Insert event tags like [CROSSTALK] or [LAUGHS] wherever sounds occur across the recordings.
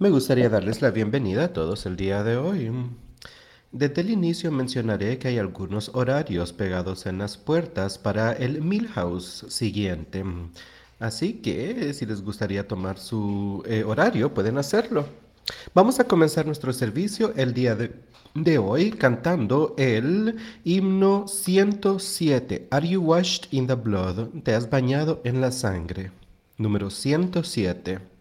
Me gustaría darles la bienvenida a todos el día de hoy. Desde el inicio mencionaré que hay algunos horarios pegados en las puertas para el Milhouse siguiente. Así que si les gustaría tomar su eh, horario, pueden hacerlo. Vamos a comenzar nuestro servicio el día de, de hoy cantando el himno 107. Are you washed in the blood? ¿Te has bañado en la sangre? Número 107.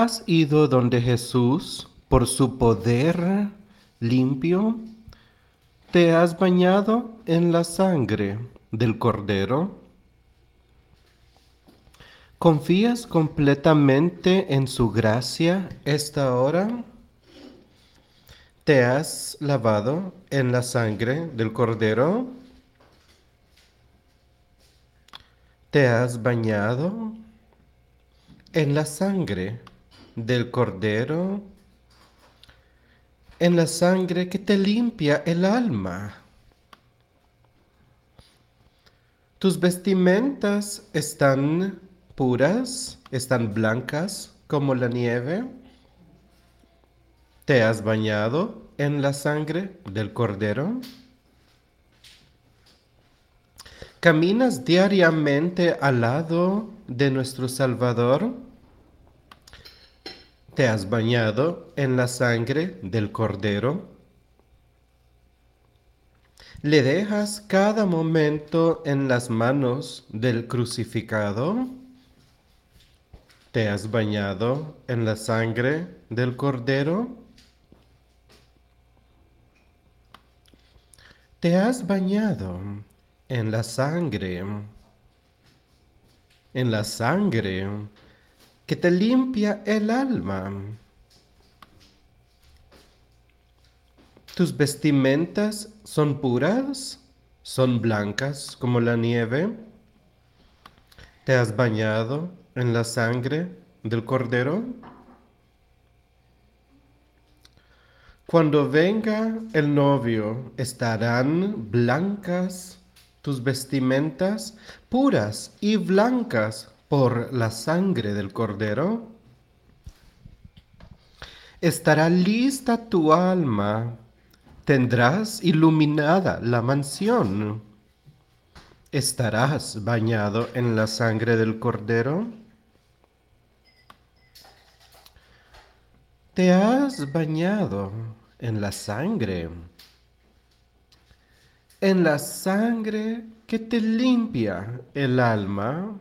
¿Has ido donde Jesús por su poder limpio? ¿Te has bañado en la sangre del Cordero? ¿Confías completamente en su gracia esta hora? ¿Te has lavado en la sangre del Cordero? ¿Te has bañado en la sangre del Cordero, en la sangre que te limpia el alma. Tus vestimentas están puras, están blancas como la nieve. ¿Te has bañado en la sangre del Cordero? ¿Caminas diariamente al lado de nuestro Salvador? ¿Te has bañado en la sangre del Cordero? ¿Le dejas cada momento en las manos del crucificado? ¿Te has bañado en la sangre del Cordero? ¿Te has bañado en la sangre? En la sangre que te limpia el alma. Tus vestimentas son puras, son blancas como la nieve. ¿Te has bañado en la sangre del cordero? Cuando venga el novio, estarán blancas tus vestimentas, puras y blancas por la sangre del cordero? Estará lista tu alma, tendrás iluminada la mansión. ¿Estarás bañado en la sangre del cordero? ¿Te has bañado en la sangre? En la sangre que te limpia el alma.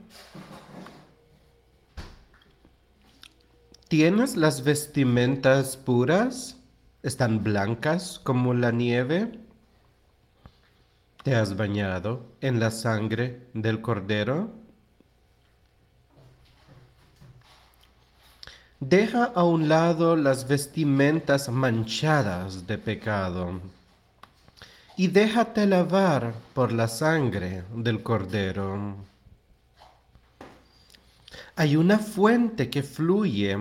¿Tienes las vestimentas puras? ¿Están blancas como la nieve? ¿Te has bañado en la sangre del cordero? Deja a un lado las vestimentas manchadas de pecado y déjate lavar por la sangre del cordero. Hay una fuente que fluye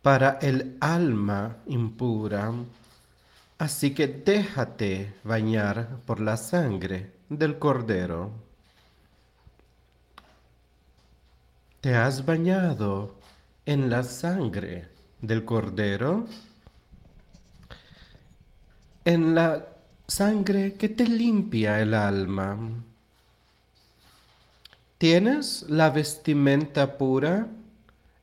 para el alma impura. Así que déjate bañar por la sangre del cordero. ¿Te has bañado en la sangre del cordero? En la sangre que te limpia el alma. ¿Tienes la vestimenta pura?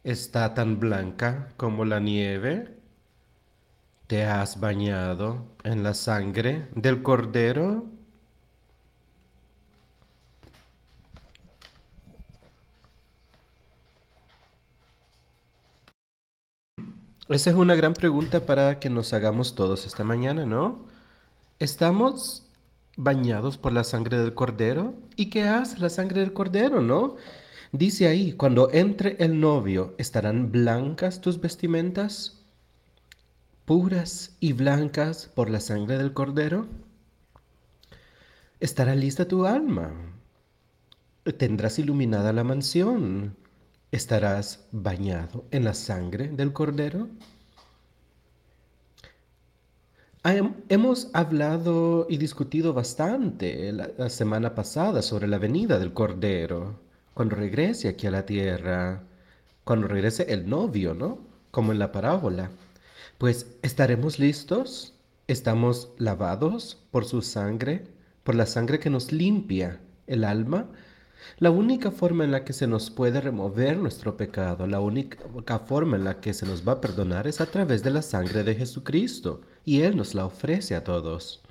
¿Está tan blanca como la nieve? ¿Te has bañado en la sangre del cordero? Esa es una gran pregunta para que nos hagamos todos esta mañana, ¿no? ¿Estamos bañados por la sangre del cordero. ¿Y qué hace la sangre del cordero, no? Dice ahí, cuando entre el novio, ¿estarán blancas tus vestimentas? ¿Puras y blancas por la sangre del cordero? ¿Estará lista tu alma? ¿Tendrás iluminada la mansión? ¿Estarás bañado en la sangre del cordero? Hemos hablado y discutido bastante la, semana pasada sobre la venida del Cordero, cuando regrese aquí a la tierra, cuando regrese el novio, ¿no? Como en la parábola. Pues, ¿estaremos listos? ¿Estamos lavados por su sangre, por la sangre que nos limpia el alma? La única forma en la que se nos puede remover nuestro pecado, la única forma en la que se nos va a perdonar es a través de la sangre de Jesucristo, y Él nos la ofrece a todos.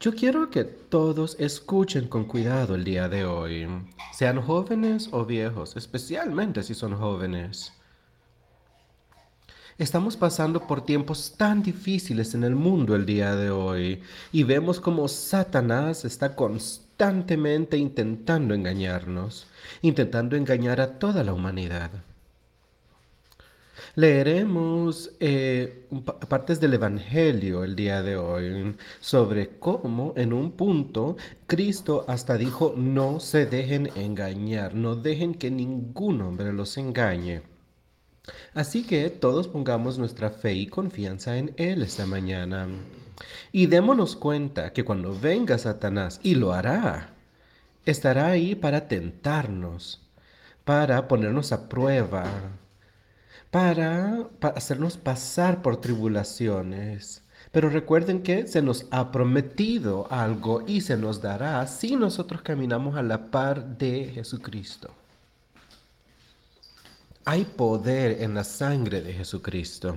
Yo quiero que todos escuchen con cuidado el día de hoy, sean jóvenes o viejos, especialmente si son jóvenes. Estamos pasando por tiempos tan difíciles en el mundo el día de hoy y vemos como Satanás está constantemente intentando engañarnos, intentando engañar a toda la humanidad. Leeremos eh, partes del Evangelio el día de hoy sobre cómo en un punto Cristo hasta dijo no se dejen engañar, no dejen que ningún hombre los engañe. Así que todos pongamos nuestra fe y confianza en Él esta mañana. Y démonos cuenta que cuando venga Satanás, y lo hará, estará ahí para tentarnos, para ponernos a prueba, para, hacernos pasar por tribulaciones. Pero recuerden que se nos ha prometido algo y se nos dará si nosotros caminamos a la par de Jesucristo. Hay poder en la sangre de Jesucristo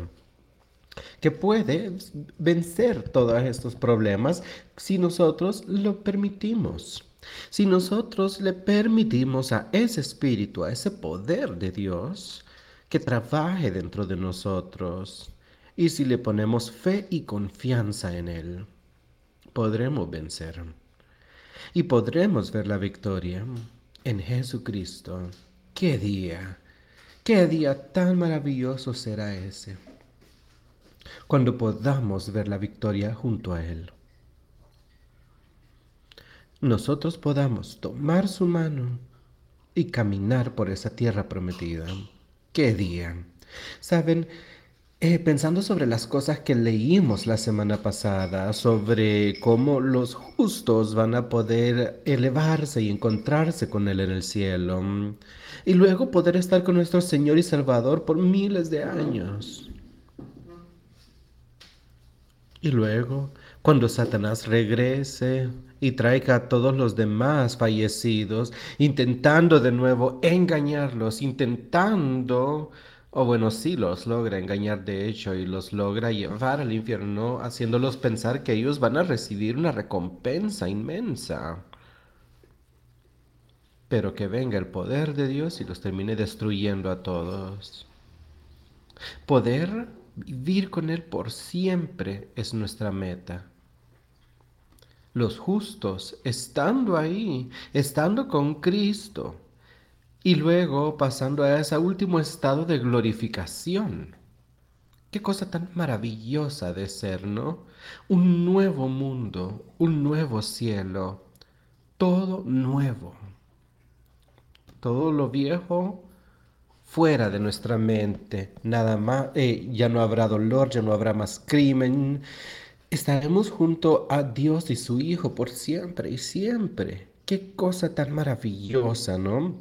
que puede vencer todos estos problemas si nosotros lo permitimos. Si nosotros le permitimos a ese espíritu, a ese poder de Dios, que trabaje dentro de nosotros, y si le ponemos fe y confianza en Él, podremos vencer. Y podremos ver la victoria en Jesucristo. ¡Qué día! Qué día tan maravilloso será ese, cuando podamos ver la victoria junto a Él. Nosotros podamos tomar su mano y caminar por esa tierra prometida. Qué día. Saben, eh, pensando sobre las cosas que leímos la semana pasada, sobre cómo los justos van a poder elevarse y encontrarse con Él en el cielo y luego poder estar con nuestro Señor y Salvador por miles de años. Y luego, cuando Satanás regrese y traiga a todos los demás fallecidos, intentando de nuevo engañarlos, intentando, o bueno, sí los logra engañar de hecho y los logra llevar al infierno, haciéndolos pensar que ellos van a recibir una recompensa inmensa pero que venga el poder de Dios y los termine destruyendo a todos. Poder vivir con Él por siempre es nuestra meta. Los justos, estando ahí, estando con Cristo, y luego pasando a ese último estado de glorificación. Qué cosa tan maravillosa de ser, ¿no? Un nuevo mundo, un nuevo cielo, todo nuevo todo lo viejo fuera de nuestra mente, nada más, eh, ya no habrá dolor, ya no habrá más crimen, estaremos junto a Dios y su Hijo por siempre y siempre. Qué cosa tan maravillosa, ¿no?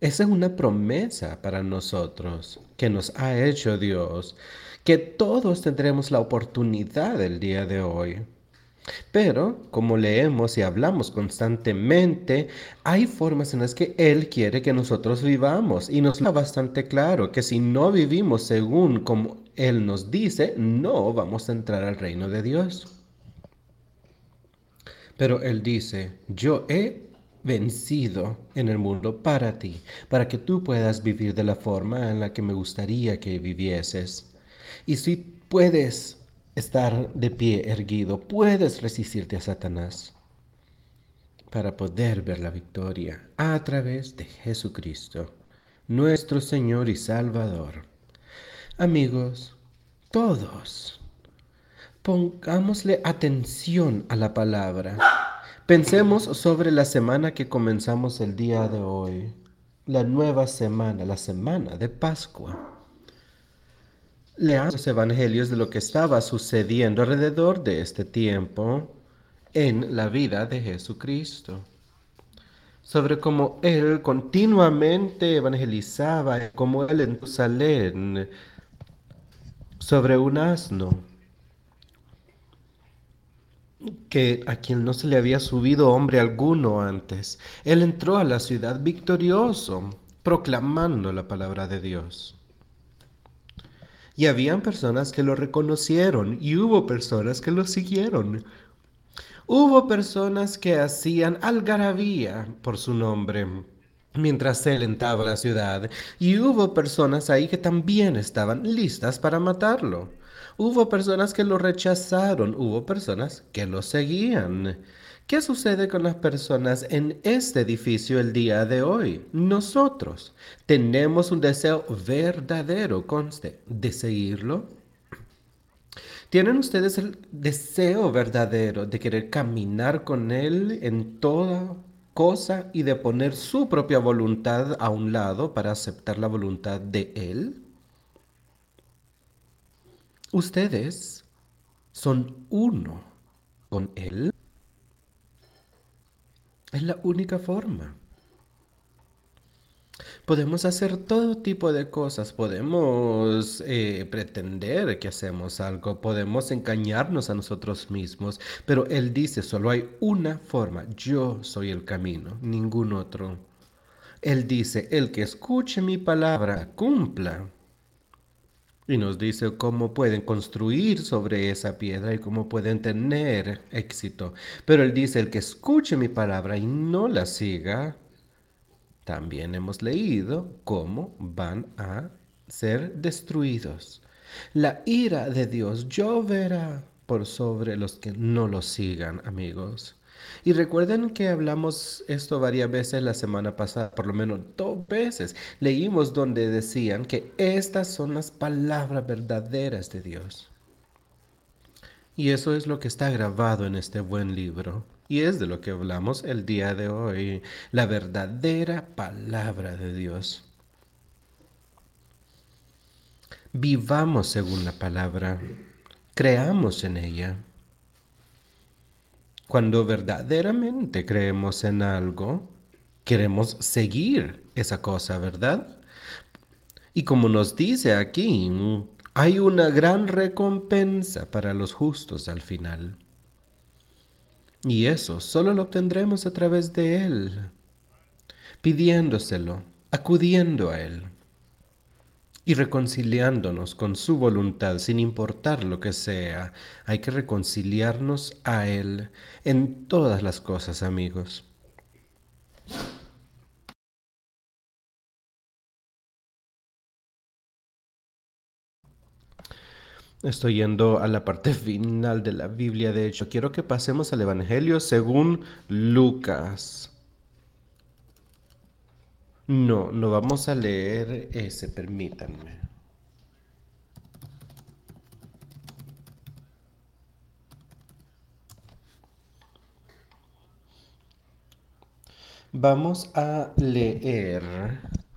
Esa es una promesa para nosotros que nos ha hecho Dios, que todos tendremos la oportunidad el día de hoy. Pero, como leemos y hablamos constantemente, hay formas en las que Él quiere que nosotros vivamos y nos da bastante claro que si no vivimos según como Él nos dice, no vamos a entrar al reino de Dios. Pero Él dice, yo he vencido en el mundo para ti, para que tú puedas vivir de la forma en la que me gustaría que vivieses. Y si puedes estar de pie erguido, puedes resistirte a Satanás para poder ver la victoria a través de Jesucristo, nuestro Señor y Salvador. Amigos, todos, pongámosle atención a la palabra. Pensemos sobre la semana que comenzamos el día de hoy, la nueva semana, la semana de Pascua. leamos los evangelios de lo que estaba sucediendo alrededor de este tiempo en la vida de Jesucristo. Sobre cómo Él continuamente evangelizaba, como Él en Jerusalén, sobre un asno, que a quien no se le había subido hombre alguno antes. Él entró a la ciudad victorioso, proclamando la palabra de Dios. Y habían personas que lo reconocieron y hubo personas que lo siguieron. Hubo personas que hacían algarabía por su nombre mientras él entraba la ciudad y hubo personas ahí que también estaban listas para matarlo. Hubo personas que lo rechazaron, hubo personas que lo seguían. ¿Qué sucede con las personas en este edificio el día de hoy? Nosotros tenemos un deseo verdadero, conste, de seguirlo. ¿Tienen ustedes el deseo verdadero de querer caminar con Él en toda cosa y de poner su propia voluntad a un lado para aceptar la voluntad de Él? Ustedes son uno con Él. Es la única forma. Podemos hacer todo tipo de cosas, podemos eh, pretender que hacemos algo, podemos engañarnos a nosotros mismos, pero Él dice, solo hay una forma, yo soy el camino, ningún otro. Él dice, el que escuche mi palabra, cumpla. Y nos dice cómo pueden construir sobre esa piedra y cómo pueden tener éxito. Pero él dice, el que escuche mi palabra y no la siga, también hemos leído cómo van a ser destruidos. La ira de Dios lloverá por sobre los que no lo sigan, amigos. Y recuerden que hablamos esto varias veces la semana pasada, por lo menos dos veces. Leímos donde decían que estas son las palabras verdaderas de Dios. Y eso es lo que está grabado en este buen libro. Y es de lo que hablamos el día de hoy, la verdadera palabra de Dios. Vivamos según la palabra, creamos en ella. Cuando verdaderamente creemos en algo, queremos seguir esa cosa, ¿verdad? Y como nos dice aquí, hay una gran recompensa para los justos al final. Y eso solo lo obtendremos a través de Él, pidiéndoselo, acudiendo a Él y reconciliándonos con su voluntad, sin importar lo que sea. Hay que reconciliarnos a Él en todas las cosas, amigos. Estoy yendo a la parte [LAUGHS] final de la Biblia, de hecho, quiero que pasemos al Evangelio según Lucas. No, no vamos a leer ese, permítanme. Vamos a leer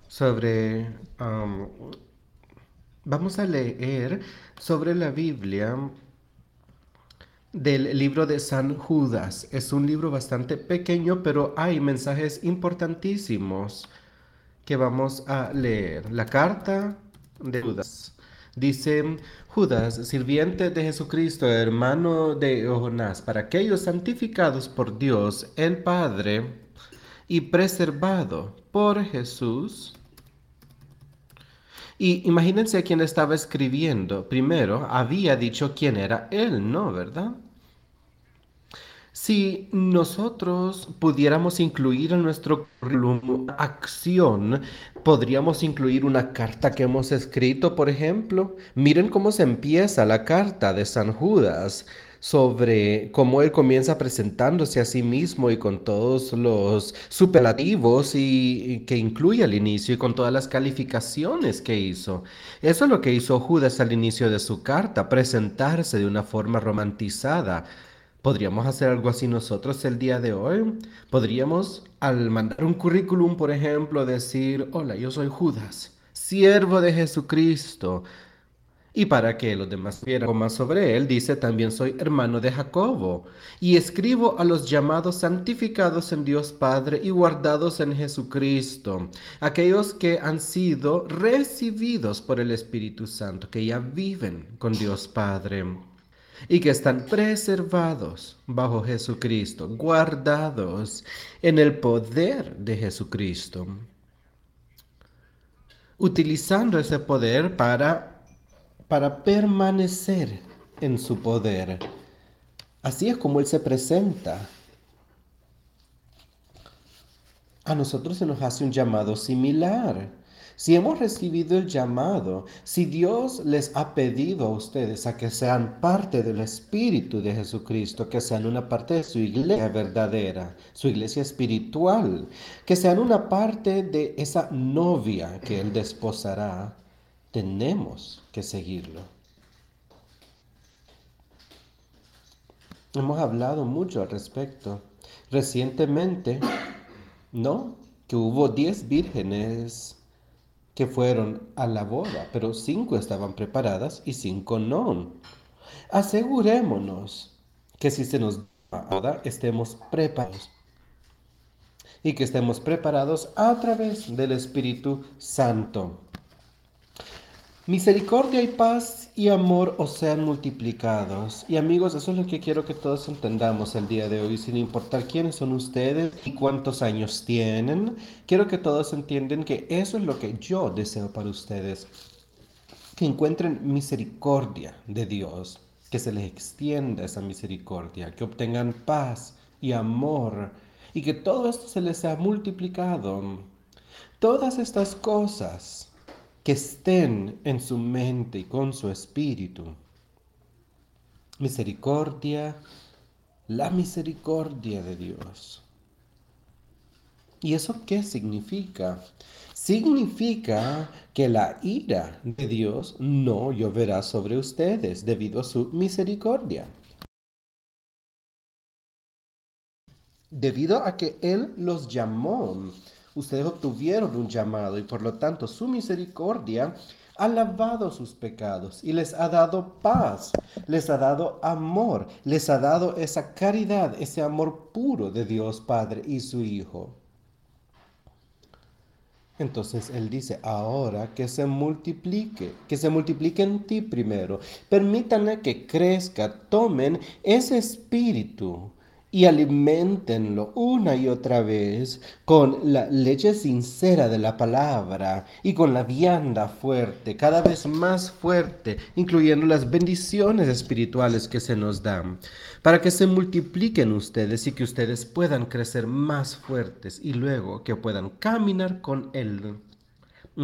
sobre... Um, vamos a leer sobre la Biblia del libro de San Judas. Es un libro bastante pequeño, pero hay mensajes importantísimos que vamos a leer. La carta de Judas. Dice Judas, sirviente de Jesucristo, hermano de Jonás, para aquellos santificados por Dios el Padre y preservado por Jesús. Y imagínense quién estaba escribiendo. Primero, había dicho quién era él, ¿no? ¿Verdad? Si nosotros pudiéramos incluir en nuestro currículum acción, podríamos incluir una carta que hemos escrito, por ejemplo. Miren cómo se empieza la carta de San Judas sobre cómo él comienza presentándose a sí mismo y con todos los superlativos y, que incluye al inicio y con todas las calificaciones que hizo. Eso es lo que hizo Judas al inicio de su carta, presentarse de una forma romantizada ¿Podríamos hacer algo así nosotros el día de hoy? Podríamos, al mandar un currículum, por ejemplo, decir, hola, yo soy Judas, siervo de Jesucristo, Y para que los demás vieran más sobre él, dice, también soy hermano de Jacobo, y escribo a los llamados santificados en Dios Padre y guardados en Jesucristo, aquellos que han sido recibidos por el Espíritu Santo, que ya viven con Dios Padre y que están preservados bajo Jesucristo, guardados en el poder de Jesucristo, utilizando ese poder para para permanecer en su poder. Así es como Él se presenta. A nosotros se nos hace un llamado similar. Si hemos recibido el llamado, si Dios les ha pedido a ustedes a que sean parte del Espíritu de Jesucristo, que sean una parte de su iglesia verdadera, su iglesia espiritual, que sean una parte de esa novia que Él desposará, tenemos que seguirlo. Hemos hablado mucho al respecto. Recientemente, ¿no? Que hubo 10 vírgenes que fueron a la boda, pero cinco estaban preparadas y cinco no. Asegurémonos que si se nos da estemos preparados y que estemos preparados a través del Espíritu Santo. Misericordia y paz y amor os sean multiplicados. Y amigos, eso es lo que quiero que todos entendamos el día de hoy, sin importar quiénes son ustedes y cuántos años tienen. Quiero que todos entiendan que eso es lo que yo deseo para ustedes. Que encuentren misericordia de Dios, que se les extienda esa misericordia, que obtengan paz y amor y que todo esto se les sea multiplicado. Todas estas cosas que estén en su mente y con su espíritu. Misericordia, la misericordia de Dios. ¿Y eso qué significa? Significa que la ira de Dios no lloverá sobre ustedes debido a su misericordia. Debido a que Él los llamó ustedes obtuvieron un llamado y por lo tanto su misericordia ha lavado sus pecados y les ha dado paz, les ha dado amor, les ha dado esa caridad, ese amor puro de Dios Padre y su Hijo. Entonces Él dice, ahora que se multiplique, que se multiplique en ti primero. Permítanle que crezca, tomen ese espíritu y alimentenlo una y otra vez con la leche sincera de la palabra y con la vianda fuerte, cada vez más fuerte, incluyendo las bendiciones espirituales que se nos dan, para que se multipliquen ustedes y que ustedes puedan crecer más fuertes y luego que puedan caminar con Él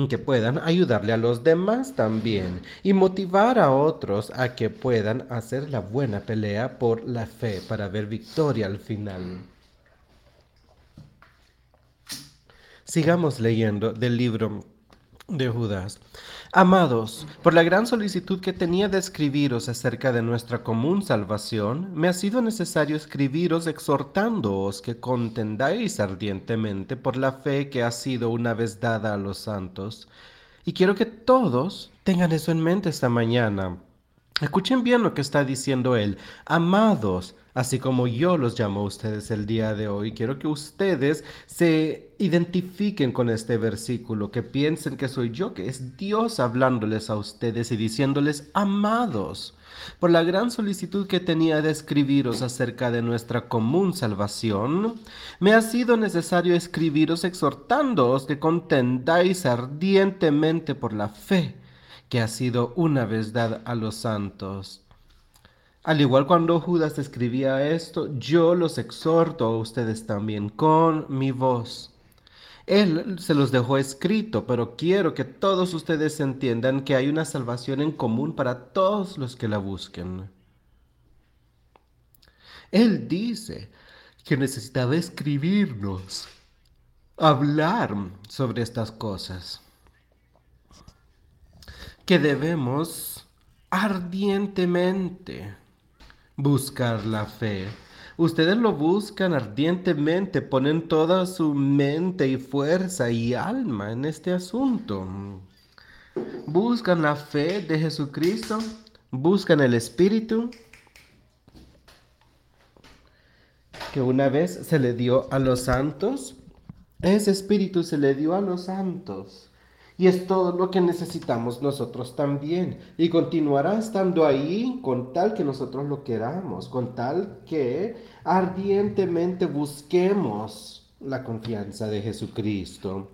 que puedan ayudarle a los demás también y motivar a otros a que puedan hacer la buena pelea por la fe para ver victoria al final. Sigamos leyendo del libro de Judas. Amados, por la gran solicitud que tenía de escribiros acerca de nuestra común salvación, me ha sido necesario escribiros exhortándoos que contendáis ardientemente por la fe que ha sido una vez dada a los santos. Y quiero que todos tengan eso en mente esta mañana. Escuchen bien lo que está diciendo él. Amados, así como yo los llamo a ustedes el día de hoy. Quiero que ustedes se identifiquen con este versículo, que piensen que soy yo, que es Dios hablándoles a ustedes y diciéndoles amados por la gran solicitud que tenía de escribiros acerca de nuestra común salvación, me ha sido necesario escribiros exhortándoos que contendáis ardientemente por la fe que ha sido una vez dada a los santos al igual cuando Judas escribía esto, yo los exhorto a ustedes también con mi voz. Él se los dejó escrito, pero quiero que todos ustedes entiendan que hay una salvación en común para todos los que la busquen. Él dice que necesitaba escribirnos, hablar sobre estas cosas, que debemos ardientemente buscar la fe. Ustedes lo buscan ardientemente, ponen toda su mente y fuerza y alma en este asunto. buscan la fe de Jesucristo, buscan el Espíritu que una vez se le dio a los santos. Ese Espíritu se le dio a los santos. Y es todo lo que necesitamos nosotros también. Y continuará estando ahí con tal que nosotros lo queramos, con tal que ardientemente busquemos la confianza de Jesucristo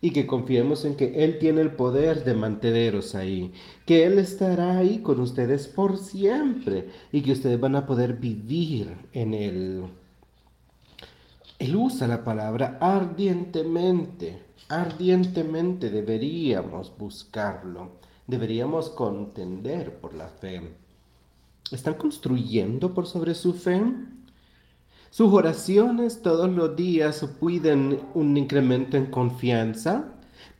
y que confiemos en que Él tiene el poder de manteneros ahí, que Él estará ahí con ustedes por siempre y que ustedes van a poder vivir en Él. Él usa la palabra ardientemente, ardientemente deberíamos buscarlo, deberíamos contender por la fe. ¿Están construyendo por sobre su fe? Sus oraciones todos los días piden un incremento en confianza,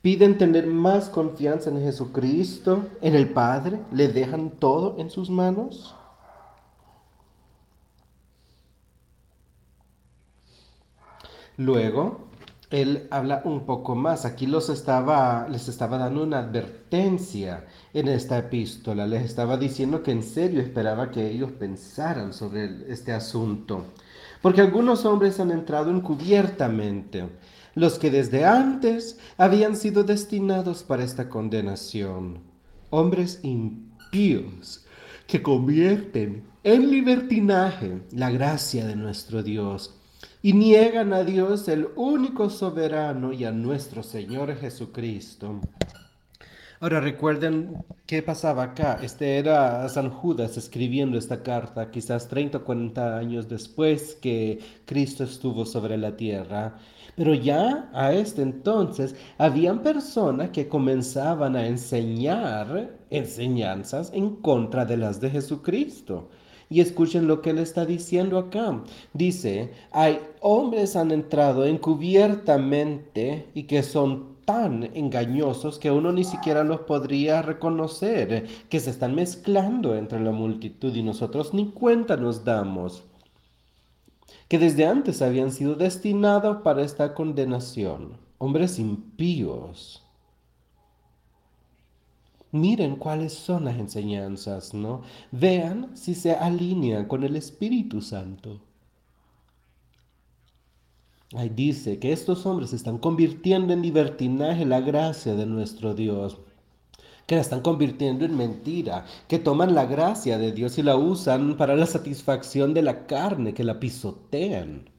piden tener más confianza en Jesucristo, en el Padre, le dejan todo en sus manos. Luego, él habla un poco más. Aquí los estaba, les estaba dando una advertencia en esta epístola. Les estaba diciendo que en serio esperaba que ellos pensaran sobre este asunto porque algunos hombres han entrado encubiertamente, los que desde antes habían sido destinados para esta condenación, hombres impíos que convierten en libertinaje la gracia de nuestro Dios y niegan a Dios el único soberano y a nuestro Señor Jesucristo. Ahora recuerden qué pasaba acá. Este era San Judas escribiendo esta carta, quizás 30 o 40 años después que Cristo estuvo sobre la tierra. Pero ya a este entonces habían personas que comenzaban a enseñar enseñanzas en contra de las de Jesucristo. Y escuchen lo que él está diciendo acá. Dice, hay hombres han entrado encubiertamente y que son tan engañosos que uno ni siquiera los podría reconocer, que se están mezclando entre la multitud y nosotros ni cuenta nos damos, que desde antes habían sido destinados para esta condenación, hombres impíos. Miren cuáles son las enseñanzas, ¿no? Vean si se alinean con el Espíritu Santo. Ahí dice que estos hombres están convirtiendo en libertinaje la gracia de nuestro Dios, que la están convirtiendo en mentira, que toman la gracia de Dios y la usan para la satisfacción de la carne, que la pisotean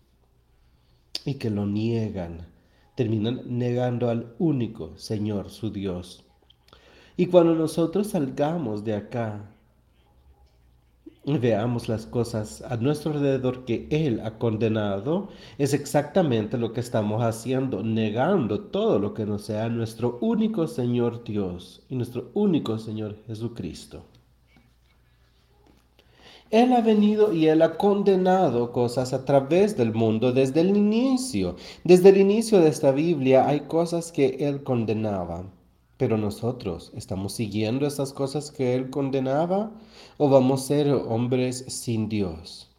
y que lo niegan. Terminan negando al único Señor, su Dios. Y cuando nosotros salgamos de acá veamos las cosas a nuestro alrededor que Él ha condenado, es exactamente lo que estamos haciendo, negando todo lo que no sea nuestro único Señor Dios y nuestro único Señor Jesucristo. Él ha venido y Él ha condenado cosas a través del mundo desde el inicio. Desde el inicio de esta Biblia hay cosas que Él condenaba. Pero nosotros, ¿estamos siguiendo esas cosas que Él condenaba o vamos a ser hombres sin Dios?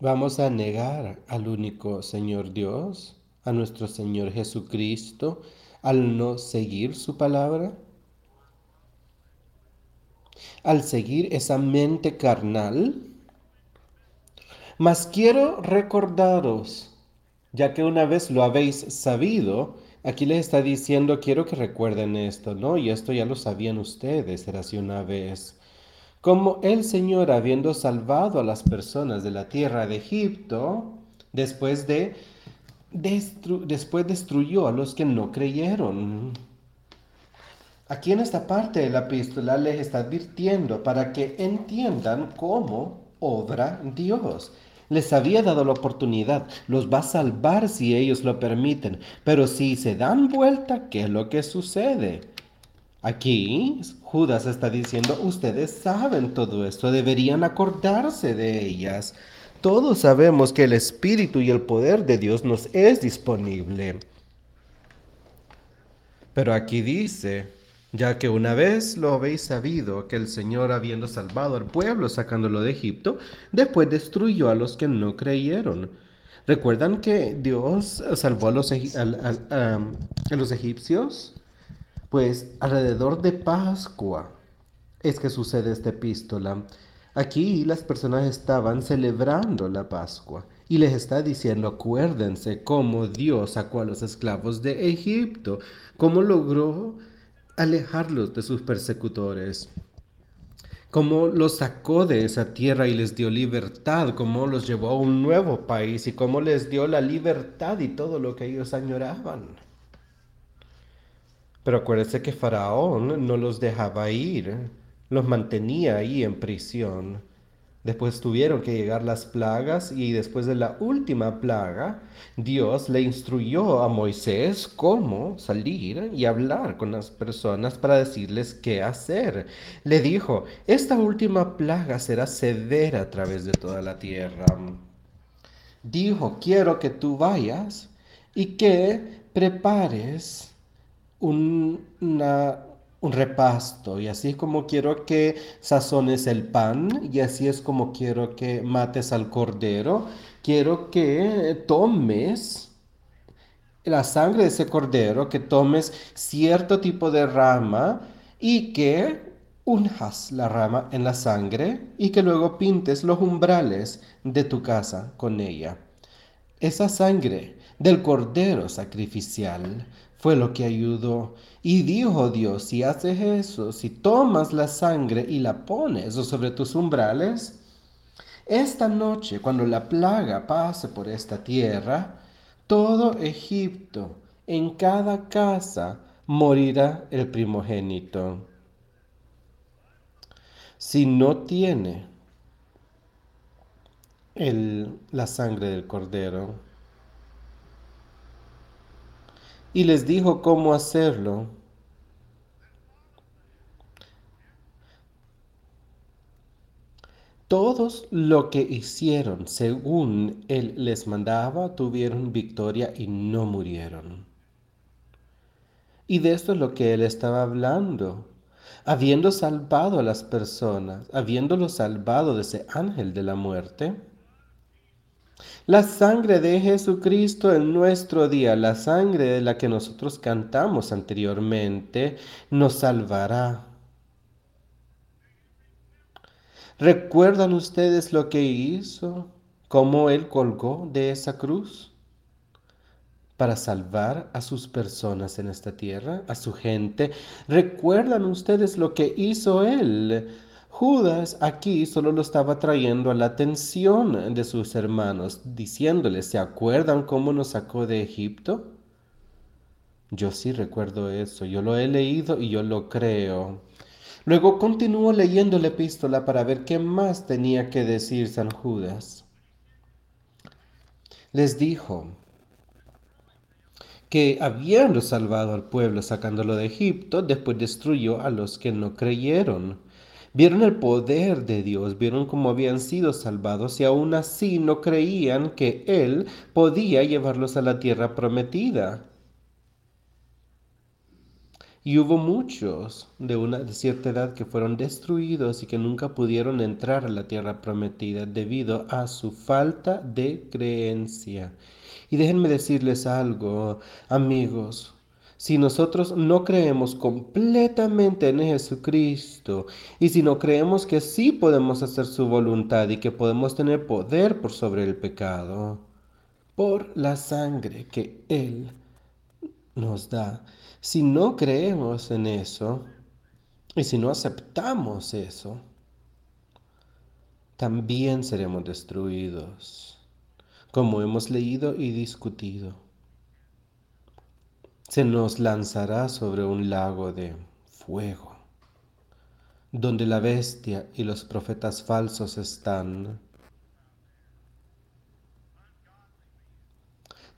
¿Vamos a negar al único Señor Dios, a nuestro Señor Jesucristo, al no seguir su palabra? Al seguir esa mente carnal? Mas quiero recordaros, ya que una vez lo habéis sabido, Aquí les está diciendo, quiero que recuerden esto, ¿no? Y esto ya lo sabían ustedes, era así una vez. Como el Señor, habiendo salvado a las personas de la tierra de Egipto, después de después destruyó a los que no creyeron. Aquí en esta parte de la epístola les está advirtiendo para que entiendan cómo obra Dios. Les había dado la oportunidad, los va a salvar si ellos lo permiten, pero si se dan vuelta, ¿qué es lo que sucede? Aquí Judas está diciendo, ustedes saben todo esto, deberían acordarse de ellas. Todos sabemos que el Espíritu y el poder de Dios nos es disponible. Pero aquí dice, ya que una vez lo habéis sabido que el Señor habiendo salvado al pueblo sacándolo de Egipto, después destruyó a los que no creyeron. ¿Recuerdan que Dios salvó a los, los egipcios? Pues alrededor de Pascua es que sucede esta epístola. Aquí las personas estaban celebrando la Pascua y les está diciendo, acuérdense cómo Dios sacó a los esclavos de Egipto, cómo logró alejarlos de sus persecutores, cómo los sacó de esa tierra y les dio libertad, cómo los llevó a un nuevo país y cómo les dio la libertad y todo lo que ellos añoraban. Pero acuérdense que Faraón no los dejaba ir, los mantenía ahí en prisión. Después tuvieron que llegar las plagas y después de la última plaga, Dios le instruyó a Moisés cómo salir y hablar con las personas para decirles qué hacer. Le dijo, esta última plaga será severa a través de toda la tierra. Dijo, quiero que tú vayas y que prepares una un repasto y así es como quiero que sazones el pan y así es como quiero que mates al cordero. Quiero que tomes la sangre de ese cordero, que tomes cierto tipo de rama y que unjas la rama en la sangre y que luego pintes los umbrales de tu casa con ella. Esa sangre del cordero sacrificial fue lo que ayudó. Y dijo Dios, si haces eso, si tomas la sangre y la pones sobre tus umbrales, esta noche, cuando la plaga pase por esta tierra, todo Egipto, en cada casa, morirá el primogénito. Si no tiene el, la sangre del cordero, y les dijo cómo hacerlo. Todos lo que hicieron según él les mandaba tuvieron victoria y no murieron. Y de esto es lo que él estaba hablando. Habiendo salvado a las personas, habiéndolo salvado de ese ángel de la muerte, la sangre de Jesucristo en nuestro día, la sangre de la que nosotros cantamos anteriormente, nos salvará. ¿Recuerdan ustedes lo que hizo? ¿Cómo Él colgó de esa cruz? Para salvar a sus personas en esta tierra, a su gente. ¿Recuerdan ustedes lo que hizo Él? Judas aquí solo lo estaba trayendo a la atención de sus hermanos, diciéndoles, ¿se acuerdan cómo nos sacó de Egipto? Yo sí recuerdo eso, yo lo he leído y yo lo creo. Luego continuó leyendo la epístola para ver qué más tenía que decir San Judas. Les dijo que habiendo salvado al pueblo sacándolo de Egipto, después destruyó a los que no creyeron Vieron el poder de Dios, vieron cómo habían sido salvados y aún así no creían que Él podía llevarlos a la tierra prometida. Y hubo muchos de una cierta edad que fueron destruidos y que nunca pudieron entrar a la tierra prometida debido a su falta de creencia. Y déjenme decirles algo, amigos, si nosotros no creemos completamente en Jesucristo y si no creemos que sí podemos hacer su voluntad y que podemos tener poder por sobre el pecado, por la sangre que Él nos da, si no creemos en eso y si no aceptamos eso, también seremos destruidos, como hemos leído y discutido se nos lanzará sobre un lago de fuego, donde la bestia y los profetas falsos están,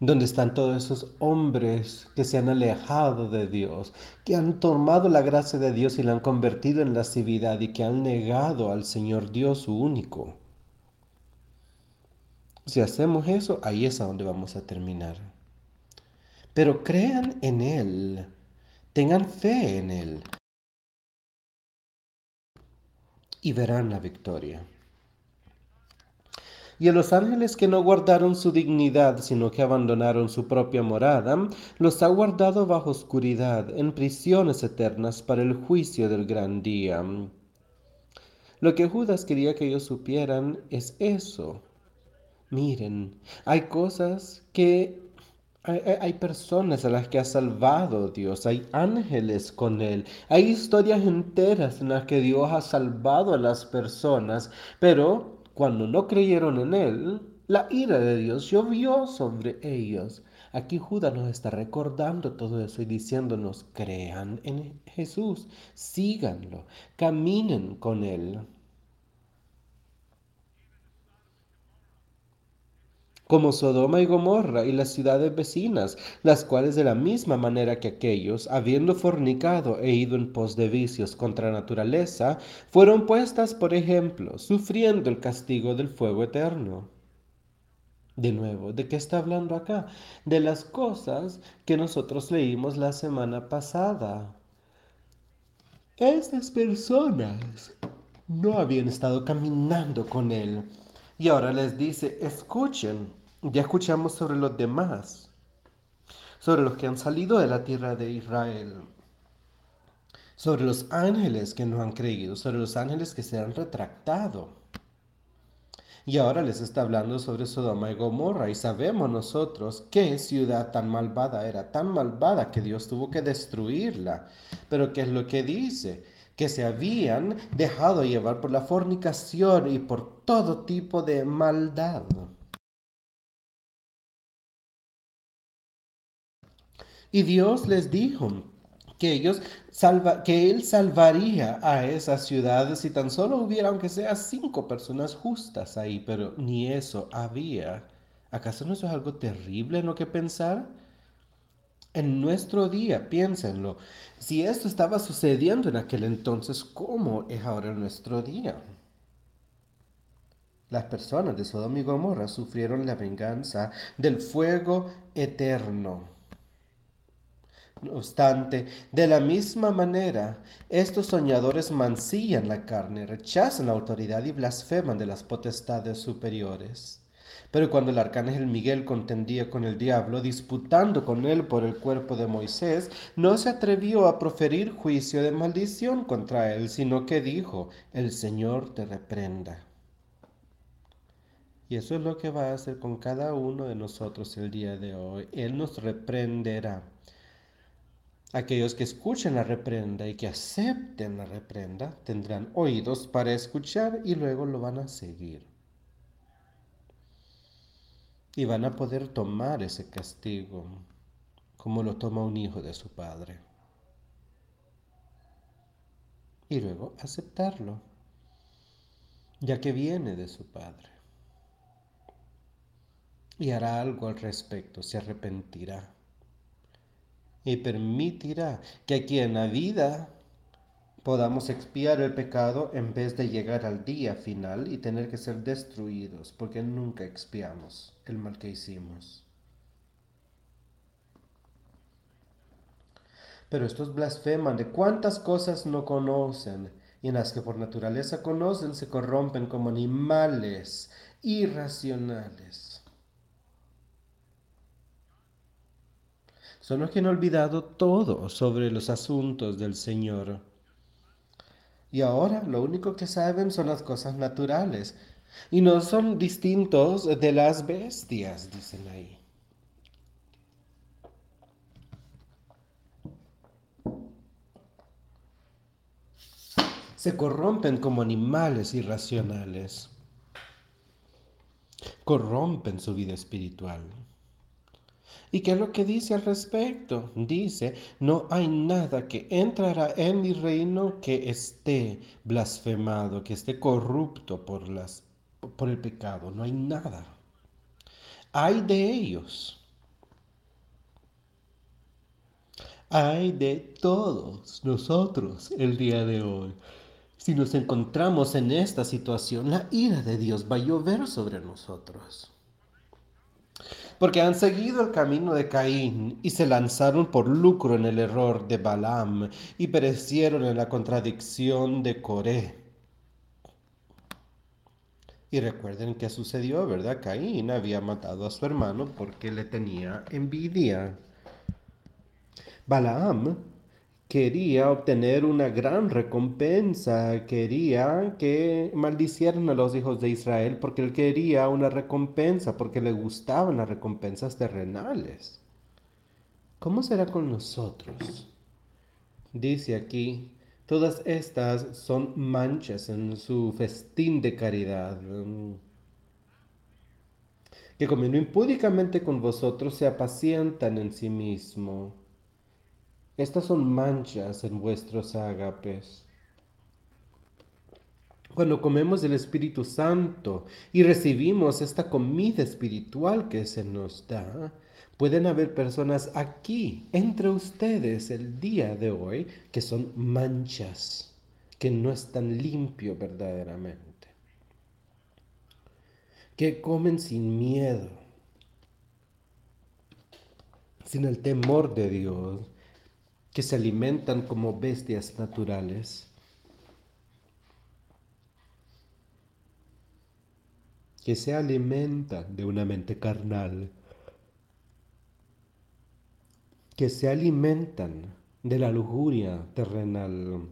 donde están todos esos hombres que se han alejado de Dios, que han tomado la gracia de Dios y la han convertido en lascividad y que han negado al Señor Dios su único. Si hacemos eso, ahí es a donde vamos a terminar pero crean en Él, tengan fe en Él y verán la victoria. Y a los ángeles que no guardaron su dignidad, sino que abandonaron su propia morada, los ha guardado bajo oscuridad, en prisiones eternas para el juicio del gran día. Lo que Judas quería que ellos supieran es eso. Miren, hay cosas que hay, personas a las que ha salvado Dios, hay ángeles con Él, hay historias enteras en las que Dios ha salvado a las personas, pero cuando no creyeron en Él, la ira de Dios llovió sobre ellos. Aquí Judas nos está recordando todo eso y diciéndonos, crean en Jesús, síganlo, caminen con Él. Como Sodoma y Gomorra y las ciudades vecinas, las cuales de la misma manera que aquellos, habiendo fornicado e ido en pos de vicios contra naturaleza, fueron puestas por ejemplo, sufriendo el castigo del fuego eterno. De nuevo, ¿de qué está hablando acá? De las cosas que nosotros leímos la semana pasada. Estas personas no habían estado caminando con él. Y ahora les dice, escuchen, ya escuchamos sobre los demás, sobre los que han salido de la tierra de Israel, sobre los ángeles que no han creído, sobre los ángeles que se han retractado. Y ahora les está hablando sobre Sodoma y Gomorra y sabemos nosotros qué ciudad tan malvada era, tan malvada que Dios tuvo que destruirla. Pero ¿qué es lo que dice? Que se habían dejado llevar por la fornicación y por todo tipo de maldad. Y Dios les dijo que ellos que él salvaría a esas ciudades si tan solo hubiera aunque sea cinco personas justas ahí, pero ni eso había. ¿Acaso no es algo terrible en lo que pensar? En nuestro día, piénsenlo. Si esto estaba sucediendo en aquel entonces, ¿cómo es ahora en nuestro día? Las personas de Sodoma y Gomorra sufrieron la venganza del fuego eterno. No obstante, de la misma manera, estos soñadores mancillan la carne, rechazan la autoridad y blasfeman de las potestades superiores. Pero cuando el arcángel Miguel contendía con el diablo, disputando con él por el cuerpo de Moisés, no se atrevió a proferir juicio de maldición contra él, sino que dijo, el Señor te reprenda. Y eso es lo que va a hacer con cada uno de nosotros el día de hoy. Él nos reprenderá. Aquellos que escuchen la reprenda y que acepten la reprenda tendrán oídos para escuchar y luego lo van a seguir. Y van a poder tomar ese castigo como lo toma un hijo de su padre. Y luego aceptarlo, ya que viene de su padre. Y hará algo al respecto, se arrepentirá y permitirá que aquí en la vida podamos expiar el pecado en vez de llegar al día final y tener que ser destruidos, porque nunca expiamos el mal que hicimos. Pero estos blasfeman de cuántas cosas no conocen y en las que por naturaleza conocen se corrompen como animales irracionales. Son los que han olvidado todo sobre los asuntos del Señor. Y ahora lo único que saben son las cosas naturales. Y no son distintos de las bestias, dicen ahí. Se corrompen como animales irracionales. Corrompen su vida espiritual. ¿Y qué es lo que dice al respecto? Dice, no hay nada que entrará en mi reino que esté blasfemado, que esté corrupto por, las, por el pecado. No hay nada. Hay de ellos. Hay de todos nosotros el día de hoy. Si nos encontramos en esta situación, la ira de Dios va a llover sobre nosotros porque han seguido el camino de Caín y se lanzaron por lucro en el error de Balaam y perecieron en la contradicción de Coré. Y recuerden qué sucedió, ¿verdad? Caín había matado a su hermano porque le tenía envidia. Balaam quería obtener una gran recompensa, quería que maldicieran a los hijos de Israel porque él quería una recompensa, porque le gustaban las recompensas terrenales. ¿Cómo será con nosotros? Dice aquí, todas estas son manchas en su festín de caridad. Que comiendo impúdicamente con vosotros se apacientan en sí mismo estas son manchas en vuestros ágapes. Cuando comemos el Espíritu Santo y recibimos esta comida espiritual que se nos da, pueden haber personas aquí, entre ustedes, el día de hoy, que son manchas, que no están limpios verdaderamente, que comen sin miedo, sin el temor de Dios, que se alimentan como bestias naturales, que se alimentan de una mente carnal, que se alimentan de la lujuria terrenal.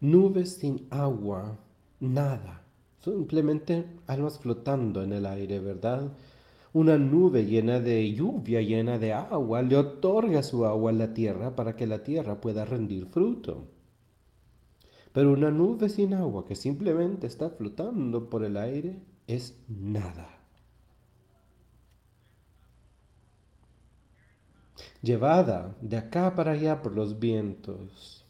Nubes sin agua, nada, simplemente almas flotando en el aire, ¿verdad? Una nube llena de lluvia, llena de agua, le otorga su agua a la tierra para que la tierra pueda rendir fruto. Pero una nube sin agua que simplemente está flotando por el aire es nada. Llevada de acá para allá por los vientos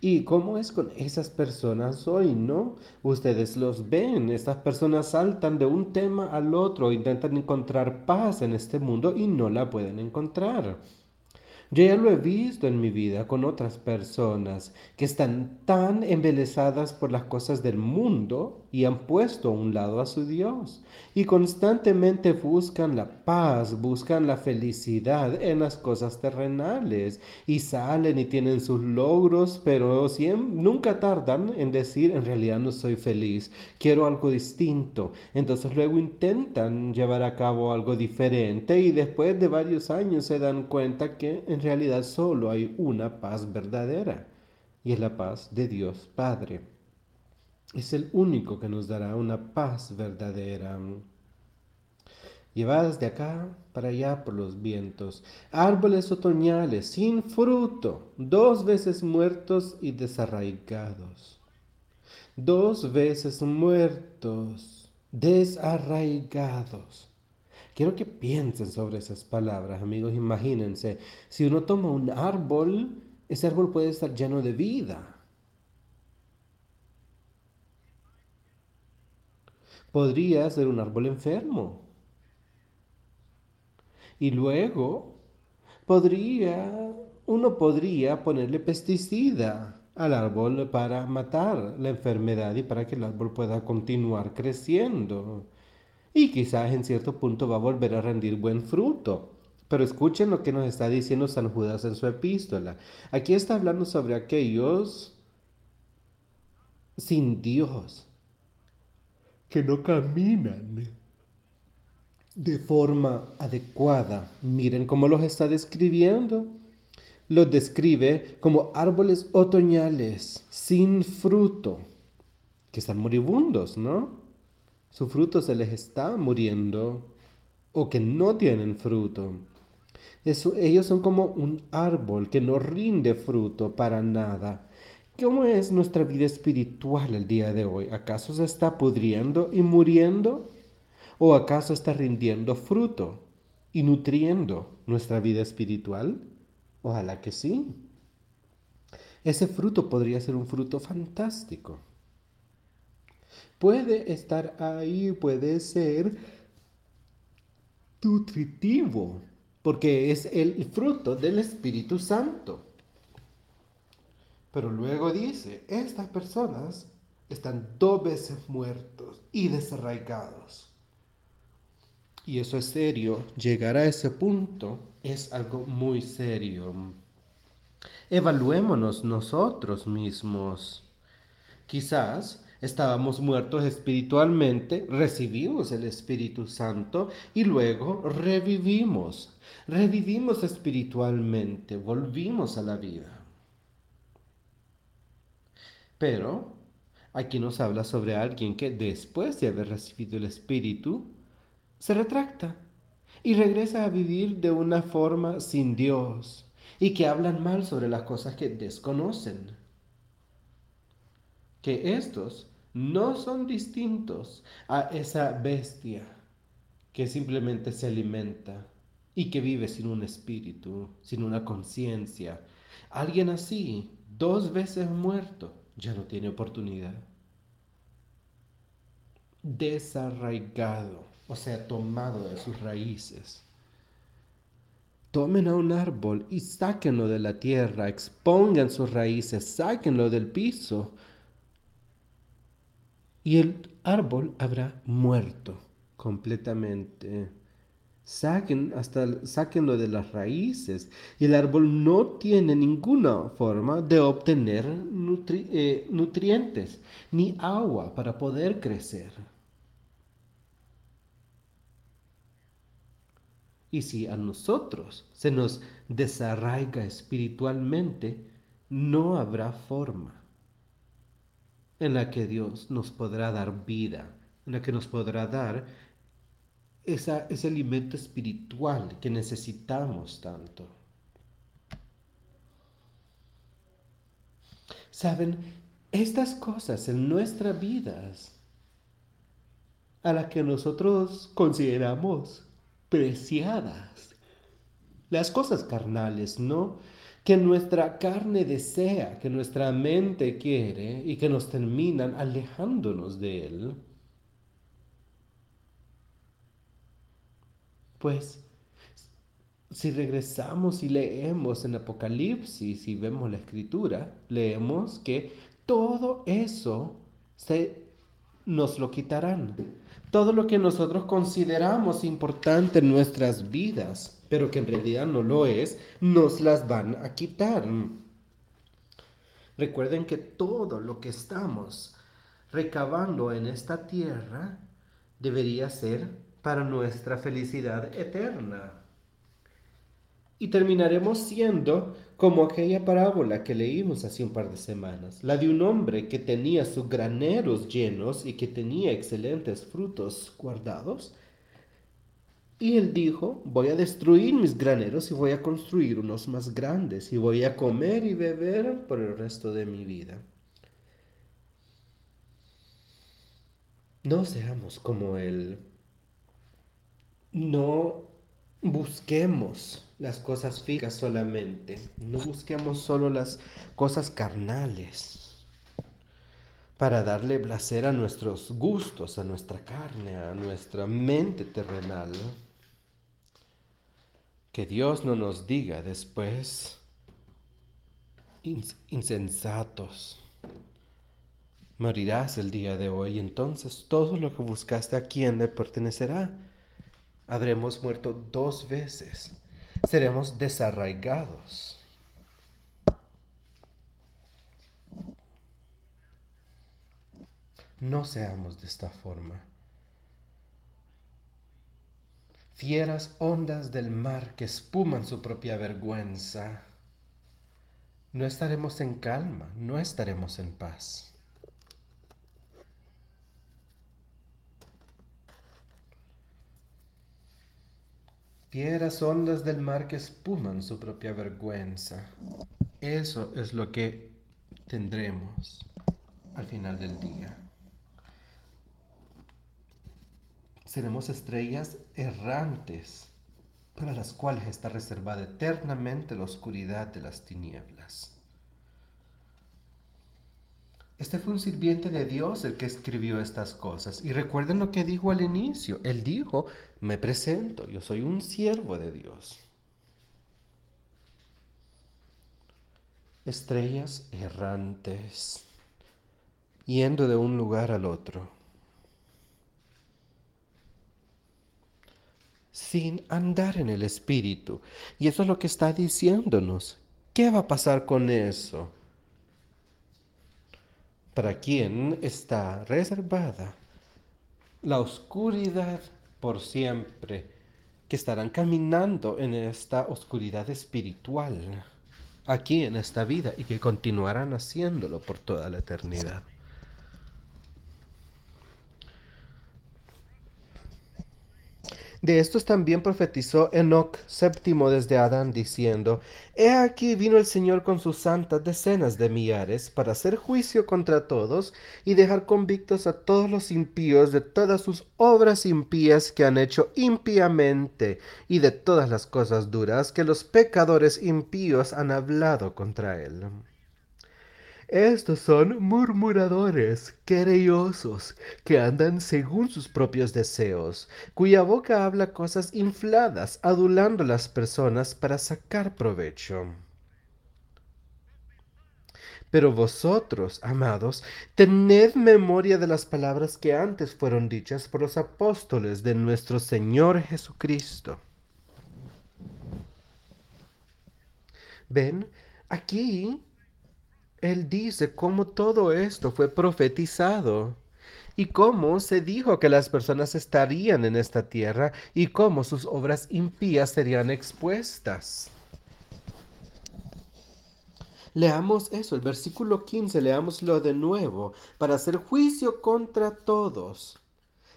¿Y cómo es con esas personas hoy, no? Ustedes los ven, estas personas saltan de un tema al otro, intentan encontrar paz en este mundo y no la pueden encontrar. Yo ya lo he visto en mi vida con otras personas que están tan embelesadas por las cosas del mundo y han puesto a un lado a su Dios y constantemente buscan la paz, buscan la felicidad en las cosas terrenales y salen y tienen sus logros, pero nunca tardan en decir en realidad no soy feliz, quiero algo distinto. Entonces luego intentan llevar a cabo algo diferente y después de varios años se dan cuenta que en realidad solo hay una paz verdadera y es la paz de Dios Padre es el único que nos dará una paz verdadera. Llevadas de acá para allá por los vientos, árboles otoñales sin fruto, dos veces muertos y desarraigados. Dos veces muertos, desarraigados. Quiero que piensen sobre esas palabras, amigos. Imagínense, si uno toma un árbol, ese árbol puede estar lleno de vida podría ser un árbol enfermo. Y luego podría, uno podría ponerle pesticida al árbol para matar la enfermedad y para que el árbol pueda continuar creciendo. Y quizás en cierto punto va a volver a rendir buen fruto. Pero escuchen lo que nos está diciendo San Judas en su epístola. Aquí está hablando sobre aquellos sin Dios, que no caminan de forma adecuada. Miren cómo los está describiendo. Los describe como árboles otoñales sin fruto, que están moribundos, ¿no? Su fruto se les está muriendo o que no tienen fruto. ellos son como un árbol que no rinde fruto para nada. ¿Cómo es nuestra vida espiritual el día de hoy? ¿Acaso se está pudriendo y muriendo? ¿O acaso está rindiendo fruto y nutriendo nuestra vida espiritual? Ojalá que sí. Ese fruto podría ser un fruto fantástico. Puede estar ahí, puede ser nutritivo, porque es el fruto del Espíritu Santo. Pero luego dice, estas personas están dos veces muertos y desarraigados. Y eso es serio. Llegar a ese punto es algo muy serio. Evaluémonos nosotros mismos. Quizás Estábamos muertos espiritualmente, recibimos el Espíritu Santo y luego revivimos. Revivimos espiritualmente, volvimos a la vida. Pero aquí nos habla sobre alguien que después de haber recibido el Espíritu, se retracta y regresa a vivir de una forma sin Dios y que hablan mal sobre las cosas que desconocen. Que estos no son distintos a esa bestia que simplemente se alimenta y que vive sin un espíritu, sin una conciencia. Alguien así, dos veces muerto, ya no tiene oportunidad. Desarraigado, o sea, tomado de sus raíces. Tomen a un árbol y sáquenlo de la tierra, expongan sus raíces, sáquenlo del piso, y el árbol habrá muerto completamente. Saquen hasta sáquenlo de las raíces y el árbol no tiene ninguna forma de obtener eh, nutrientes ni agua para poder crecer. Y si a nosotros se nos desarraiga espiritualmente, no habrá forma en la que Dios nos podrá dar vida, en la que nos podrá dar esa, ese alimento espiritual que necesitamos tanto. Saben, estas cosas en nuestras vidas a las que nosotros consideramos preciadas, las cosas carnales, ¿no? que nuestra carne desea, que nuestra mente quiere y que nos terminan alejándonos de Él, pues si regresamos y leemos en Apocalipsis y vemos la escritura, leemos que todo eso se nos lo quitarán. Todo lo que nosotros consideramos importante en nuestras vidas, pero que en realidad no lo es, nos las van a quitar. Recuerden que todo lo que estamos recabando en esta tierra debería ser para nuestra felicidad eterna. Y terminaremos siendo como aquella parábola que leímos hace un par de semanas, la de un hombre que tenía sus graneros llenos y que tenía excelentes frutos guardados, y él dijo, voy a destruir mis graneros y voy a construir unos más grandes y voy a comer y beber por el resto de mi vida. No seamos como él. No busquemos las cosas fijas solamente. No busquemos solo las cosas carnales para darle placer a nuestros gustos, a nuestra carne, a nuestra mente terrenal que Dios no nos diga después, insensatos, morirás el día de hoy, entonces todo lo que buscaste a quién le pertenecerá. Habremos muerto dos veces, seremos desarraigados. No seamos de esta forma fieras ondas del mar que espuman su propia vergüenza. No estaremos en calma, no estaremos en paz. Fieras ondas del mar que espuman su propia vergüenza. Eso es lo que tendremos al final del día. seremos estrellas errantes para las cuales está reservada eternamente la oscuridad de las tinieblas. Este fue un sirviente de Dios el que escribió estas cosas. Y recuerden lo que dijo al inicio. Él dijo, me presento, yo soy un siervo de Dios. Estrellas errantes, yendo de un lugar al otro. sin andar en el Espíritu. Y eso es lo que está diciéndonos. ¿Qué va a pasar con eso? Para quien está reservada la oscuridad por siempre, que estarán caminando en esta oscuridad espiritual aquí en esta vida y que continuarán haciéndolo por toda la eternidad. De estos también profetizó Enoc séptimo desde Adán, diciendo, He aquí vino el Señor con sus santas decenas de millares para hacer juicio contra todos y dejar convictos a todos los impíos de todas sus obras impías que han hecho impíamente y de todas las cosas duras que los pecadores impíos han hablado contra él. Estos son murmuradores, querellosos, que andan según sus propios deseos, cuya boca habla cosas infladas, adulando a las personas para sacar provecho. Pero vosotros, amados, tened memoria de las palabras que antes fueron dichas por los apóstoles de nuestro Señor Jesucristo. Ven, aquí él dice cómo todo esto fue profetizado y cómo se dijo que las personas estarían en esta tierra y cómo sus obras impías serían expuestas. Leamos eso, el versículo 15, leámoslo de nuevo, para hacer juicio contra todos.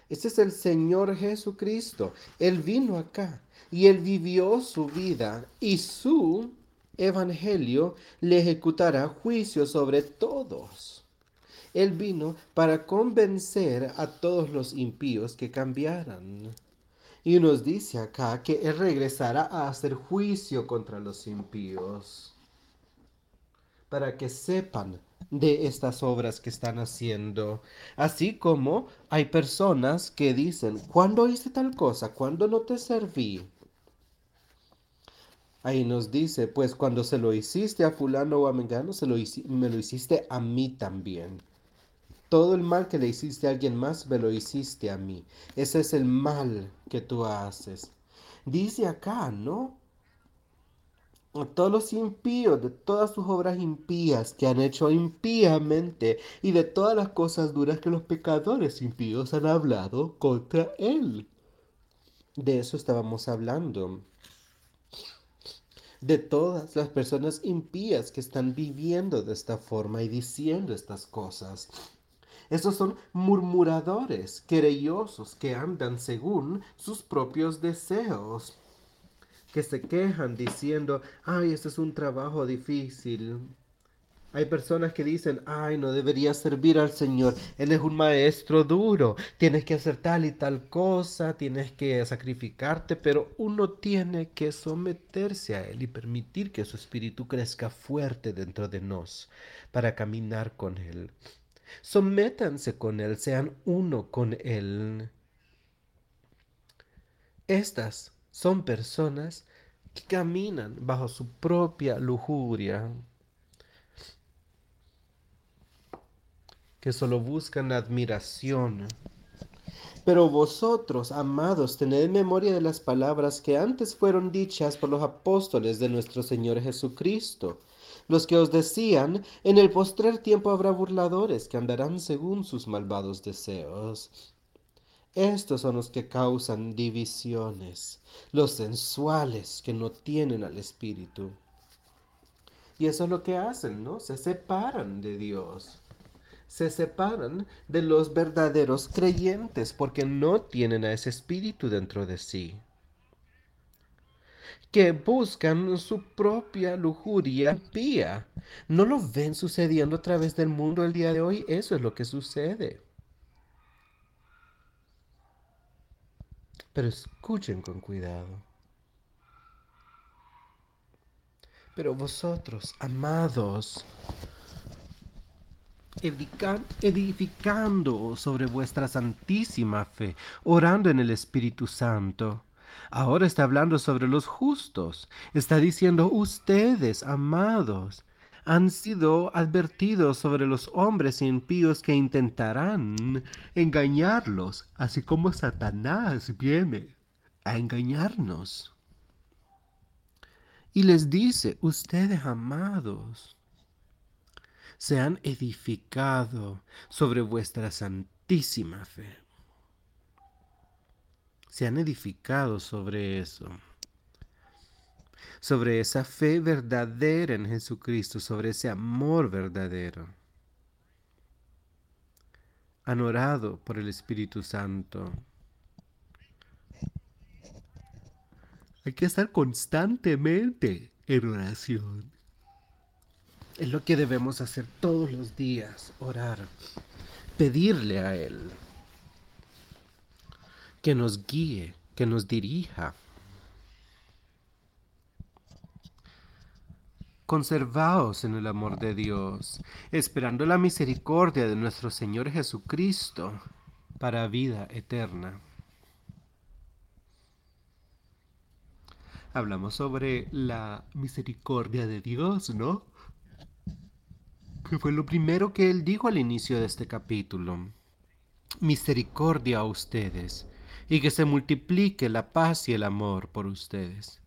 Este es el Señor Jesucristo. Él vino acá y él vivió su vida y su evangelio le ejecutará juicio sobre todos. Él vino para convencer a todos los impíos que cambiaran. Y nos dice acá que Él regresará a hacer juicio contra los impíos. Para que sepan de estas obras que están haciendo. Así como hay personas que dicen, ¿cuándo hice tal cosa? ¿Cuándo no te serví? Ahí nos dice, pues cuando se lo hiciste a fulano o a mengano, se lo me lo hiciste a mí también. Todo el mal que le hiciste a alguien más, me lo hiciste a mí. Ese es el mal que tú haces. Dice acá, ¿no? A todos los impíos, de todas sus obras impías que han hecho impíamente y de todas las cosas duras que los pecadores impíos han hablado contra él. De eso estábamos hablando de todas las personas impías que están viviendo de esta forma y diciendo estas cosas. Estos son murmuradores, querellosos, que andan según sus propios deseos, que se quejan diciendo, ay, este es un trabajo difícil, hay personas que dicen, ay, no deberías servir al Señor. Él es un maestro duro. Tienes que hacer tal y tal cosa, tienes que sacrificarte, pero uno tiene que someterse a Él y permitir que su espíritu crezca fuerte dentro de nos para caminar con Él. Sométanse con Él, sean uno con Él. Estas son personas que caminan bajo su propia lujuria que solo buscan admiración. Pero vosotros, amados, tened memoria de las palabras que antes fueron dichas por los apóstoles de nuestro Señor Jesucristo, los que os decían, en el postrer tiempo habrá burladores que andarán según sus malvados deseos. Estos son los que causan divisiones, los sensuales que no tienen al Espíritu. Y eso es lo que hacen, ¿no? Se separan de Dios se separan de los verdaderos creyentes porque no tienen a ese espíritu dentro de sí. Que buscan su propia lujuria pía. ¿No lo ven sucediendo a través del mundo el día de hoy? Eso es lo que sucede. Pero escuchen con cuidado. Pero vosotros, amados, edificando sobre vuestra santísima fe, orando en el Espíritu Santo. Ahora está hablando sobre los justos. Está diciendo, ustedes, amados, han sido advertidos sobre los hombres impíos que intentarán engañarlos, así como Satanás viene a engañarnos. Y les dice, ustedes amados, se han edificado sobre vuestra santísima fe. Se han edificado sobre eso sobre esa fe verdadera en Jesucristo, sobre ese amor verdadero. Han orado por el Espíritu Santo. Hay que estar constantemente en oración. Es lo que debemos hacer todos los días, orar, pedirle a Él que nos guíe, que nos dirija. Conservaos en el amor de Dios, esperando la misericordia de nuestro Señor Jesucristo para vida eterna. Hablamos sobre la misericordia de Dios, ¿no? Que fue lo primero que él dijo al inicio de este capítulo. Misericordia a ustedes y que se multiplique la paz y el amor por ustedes.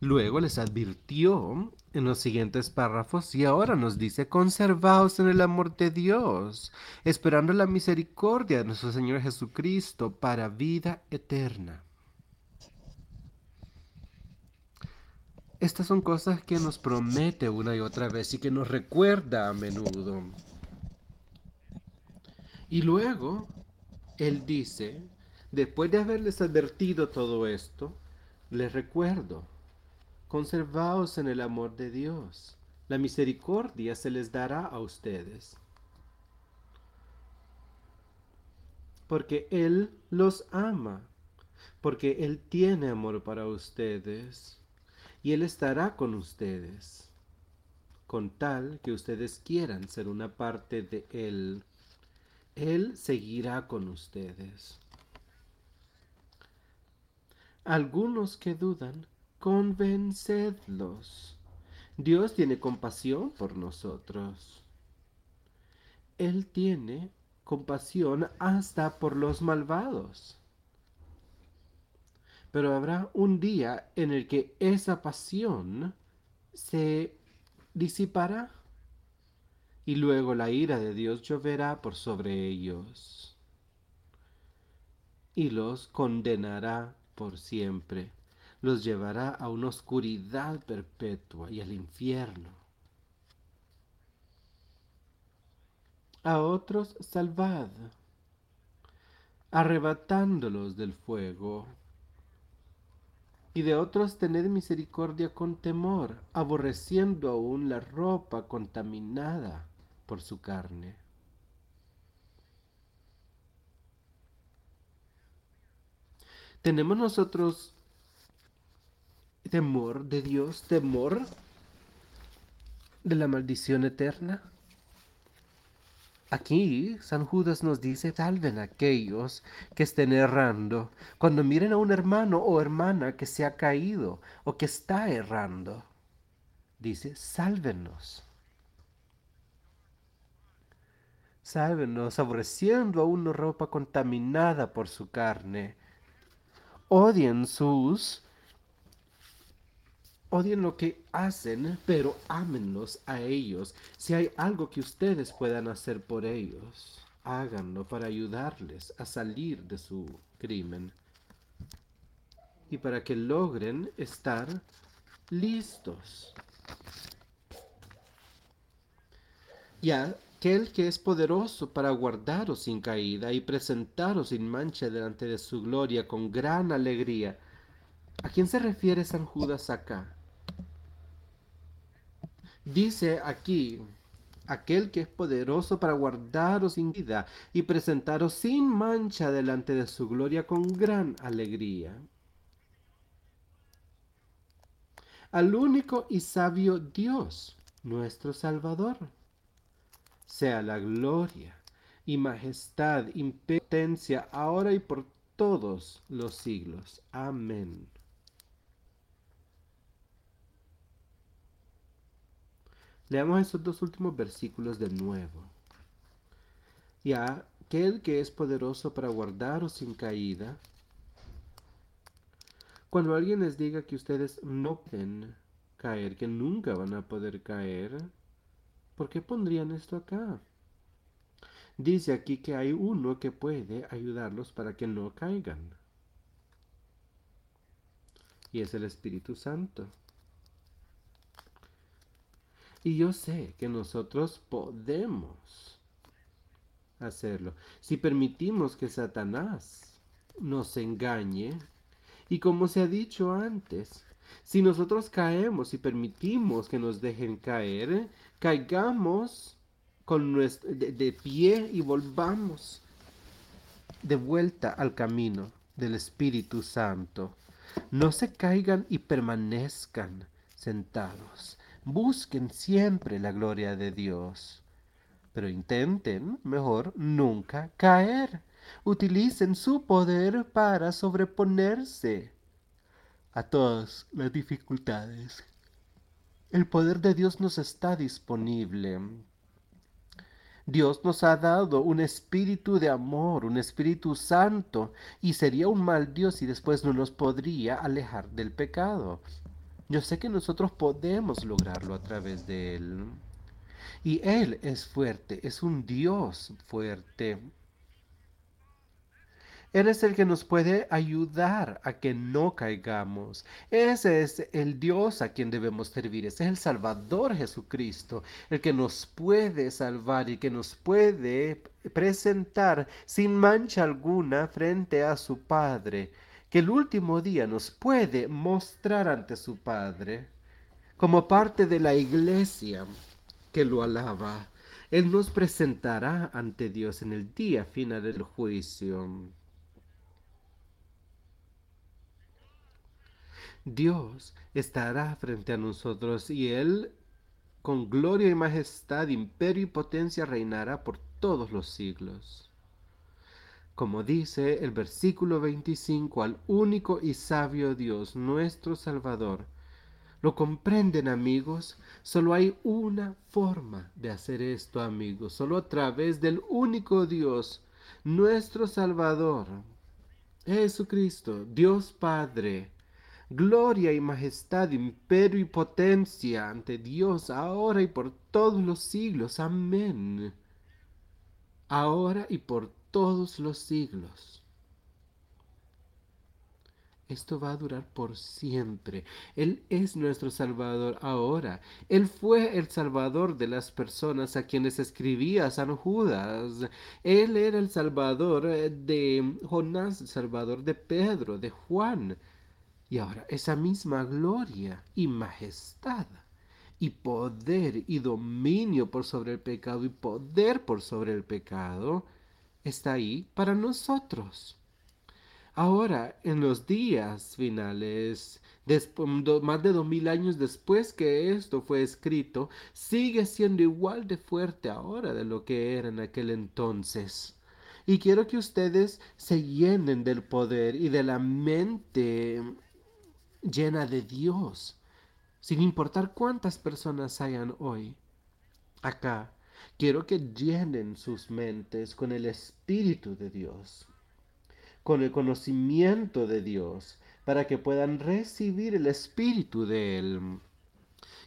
Luego les advirtió en los siguientes párrafos y ahora nos dice, conservaos en el amor de Dios, esperando la misericordia de nuestro Señor Jesucristo para vida eterna. Estas son cosas que nos promete una y otra vez y que nos recuerda a menudo. Y luego, Él dice, después de haberles advertido todo esto, les recuerdo Conservaos en el amor de Dios. La misericordia se les dará a ustedes. Porque Él los ama. Porque Él tiene amor para ustedes. Y Él estará con ustedes. Con tal que ustedes quieran ser una parte de Él. Él seguirá con ustedes. Algunos que dudan convencedlos. Dios tiene compasión por nosotros. Él tiene compasión hasta por los malvados. Pero habrá un día en el que esa pasión se disipará y luego la ira de Dios lloverá por sobre ellos y los condenará por siempre los llevará a una oscuridad perpetua y al infierno. A otros salvad, arrebatándolos del fuego. Y de otros tened misericordia con temor, aborreciendo aún la ropa contaminada por su carne. ¿Tenemos nosotros temor de Dios, temor de la maldición eterna. Aquí San Judas nos dice, salven a aquellos que estén errando, cuando miren a un hermano o hermana que se ha caído o que está errando. Dice, sálvenos. Sálvenos aborreciendo a una ropa contaminada por su carne. Odien sus Odien lo que hacen, pero ámenlos a ellos. Si hay algo que ustedes puedan hacer por ellos, háganlo para ayudarles a salir de su crimen y para que logren estar listos. Y aquel que es poderoso para guardaros sin caída y presentaros sin mancha delante de su gloria con gran alegría. ¿A quién se refiere San Judas acá? Dice aquí, aquel que es poderoso para guardaros sin vida y presentaros sin mancha delante de su gloria con gran alegría. Al único y sabio Dios, nuestro Salvador, sea la gloria y majestad, impetencia, ahora y por todos los siglos. Amén. Leamos esos dos últimos versículos de nuevo. Y aquel que es poderoso para guardaros sin caída, cuando alguien les diga que ustedes no pueden caer, que nunca van a poder caer, ¿Por qué pondrían esto acá? Dice aquí que hay uno que puede ayudarlos para que no caigan. Y es el Espíritu Santo. Y yo sé que nosotros podemos hacerlo. Si permitimos que Satanás nos engañe, y como se ha dicho antes, si nosotros caemos y permitimos que nos dejen caer, caigamos con nuestro, de, pie y volvamos de vuelta al camino del Espíritu Santo. No se caigan y permanezcan sentados. Busquen siempre la gloria de Dios. Pero intenten, mejor, nunca caer. Utilicen su poder para sobreponerse a todas las dificultades. El poder de Dios nos está disponible. Dios nos ha dado un espíritu de amor, un espíritu santo, y sería un mal Dios si después no nos podría alejar del pecado. Yo sé que nosotros podemos lograrlo a través de Él. Y Él es fuerte, es un Dios fuerte. Él es el que nos puede ayudar a que no caigamos. Ese es el Dios a quien debemos servir. Ese es el Salvador Jesucristo, el que nos puede salvar y que nos puede presentar sin mancha alguna frente a su Padre, que el último día nos puede mostrar ante su Padre como parte de la iglesia que lo alaba. Él nos presentará ante Dios en el día final del juicio. Dios estará frente a nosotros y Él con gloria y majestad, imperio y potencia reinará por todos los siglos. Como dice el versículo 25, al único y sabio Dios, nuestro Salvador. ¿Lo comprenden amigos? Solo hay una forma de hacer esto amigos, solo a través del único Dios, nuestro Salvador, Jesucristo, Dios Padre gloria y majestad, imperio y potencia ante Dios, ahora y por todos los siglos. Amén. Ahora y por todos los siglos. Esto va a durar por siempre. Él es nuestro Salvador ahora. Él fue el Salvador de las personas a quienes escribía San Judas. Él era el Salvador de Jonás, el Salvador de Pedro, de Juan. Y ahora esa misma gloria y majestad y poder y dominio por sobre el pecado y poder por sobre el pecado está ahí para nosotros. Ahora, en los días finales, más de dos mil años después que esto fue escrito, sigue siendo igual de fuerte ahora de lo que era en aquel entonces. Y quiero que ustedes se llenen del poder y de la mente llena de Dios, sin importar cuántas personas hayan hoy. Acá, quiero que llenen sus mentes con el Espíritu de Dios, con el conocimiento de Dios, para que puedan recibir el Espíritu de Él.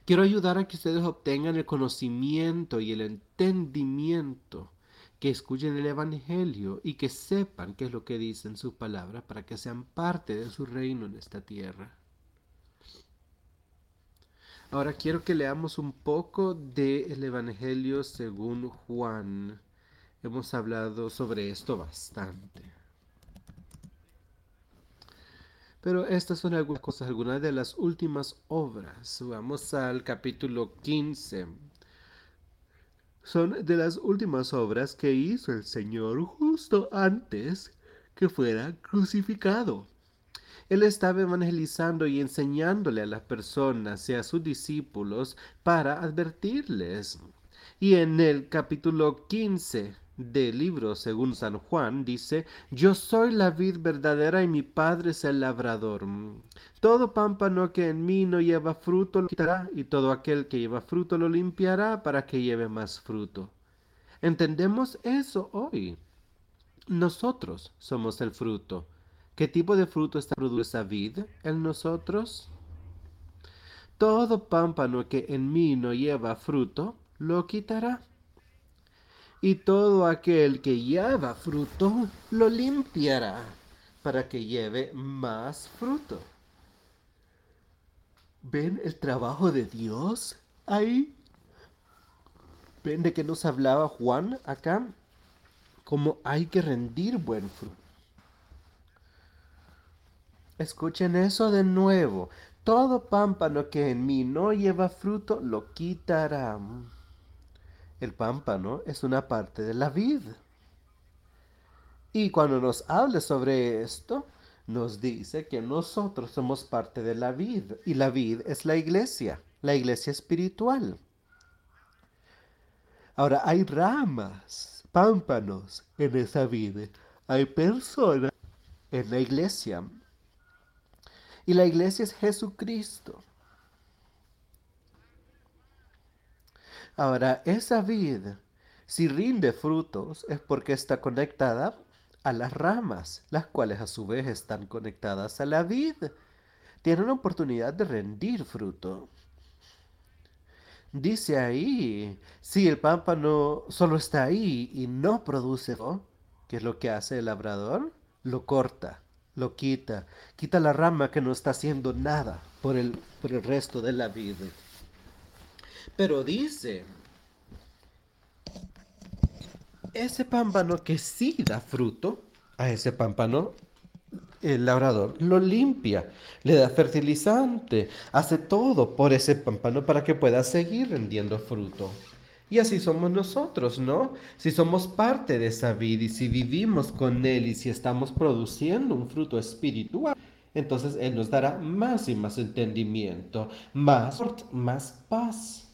Quiero ayudar a que ustedes obtengan el conocimiento y el entendimiento, que escuchen el Evangelio y que sepan qué es lo que dice en su palabra para que sean parte de su reino en esta tierra. Ahora quiero que leamos un poco del Evangelio según Juan. Hemos hablado sobre esto bastante. Pero estas son algunas cosas, algunas de las últimas obras. Vamos al capítulo 15. Son de las últimas obras que hizo el Señor justo antes que fuera crucificado. Él estaba evangelizando y enseñándole a las personas y a sus discípulos para advertirles. Y en el capítulo 15 del libro según San Juan dice, Yo soy la vid verdadera y mi Padre es el labrador. Todo pámpano que en mí no lleva fruto lo quitará, y todo aquel que lleva fruto lo limpiará para que lleve más fruto. ¿Entendemos eso hoy? Nosotros somos el fruto. ¿Qué tipo de fruto está produce vid en nosotros? Todo pámpano que en mí no lleva fruto, lo quitará. Y todo aquel que lleva fruto, lo limpiará para que lleve más fruto. ¿Ven el trabajo de Dios ahí? ¿Ven de que nos hablaba Juan acá? Cómo hay que rendir buen fruto. Escuchen eso de nuevo. Todo pámpano que en mí no lleva fruto, lo quitará. El pámpano es una parte de la vid. Y cuando nos habla sobre esto, nos dice que nosotros somos parte de la vid y la vid es la iglesia, la iglesia espiritual. Ahora hay ramas, pámpanos en esa vid. Hay personas en la iglesia. Y la iglesia es Jesucristo. Ahora, esa vid, si rinde frutos, es porque está conectada a las ramas, las cuales a su vez están conectadas a la vid. Tiene una oportunidad de rendir fruto. Dice ahí, si el pámpano solo está ahí y no produce, ¿qué es lo que hace el labrador? Lo corta, lo quita, quita la rama que no está haciendo nada por el, por el resto de la vida. Pero dice, ese pámpano que sí da fruto, a ese pámpano el labrador lo limpia, le da fertilizante, hace todo por ese pámpano para que pueda seguir rendiendo fruto. Y así somos nosotros, ¿no? Si somos parte de esa vida y si vivimos con Él y si estamos produciendo un fruto espiritual, entonces Él nos dará más y más entendimiento, más, más paz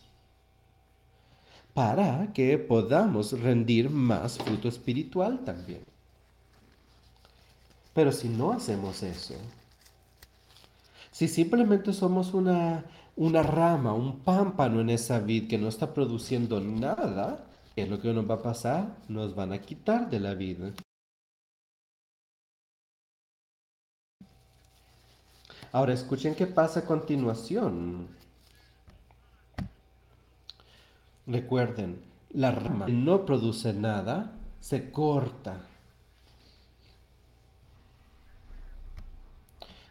para que podamos rendir más fruto espiritual también. Pero si no hacemos eso, si simplemente somos una, una rama, un pámpano en esa vid que no está produciendo nada, ¿qué es lo que nos va a pasar? Nos van a quitar de la vida. Ahora escuchen qué pasa a continuación. Recuerden, la rama no produce nada, se corta.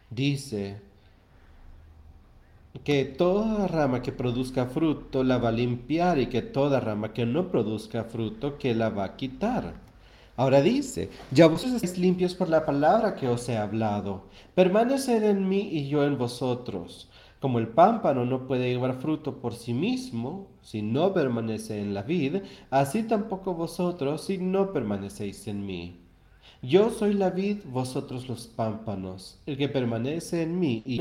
Dice que toda rama que produzca fruto la va a limpiar y que toda rama que no produzca fruto que la va a quitar. Ahora dice, ya vosotros estáis limpios por la palabra que os he hablado. Permaneced en mí y yo en vosotros. Como el pámpano no puede llevar fruto por sí mismo si no permanece en la vid, así tampoco vosotros si no permanecéis en mí. Yo soy la vid, vosotros los pámpanos. El que permanece en mí y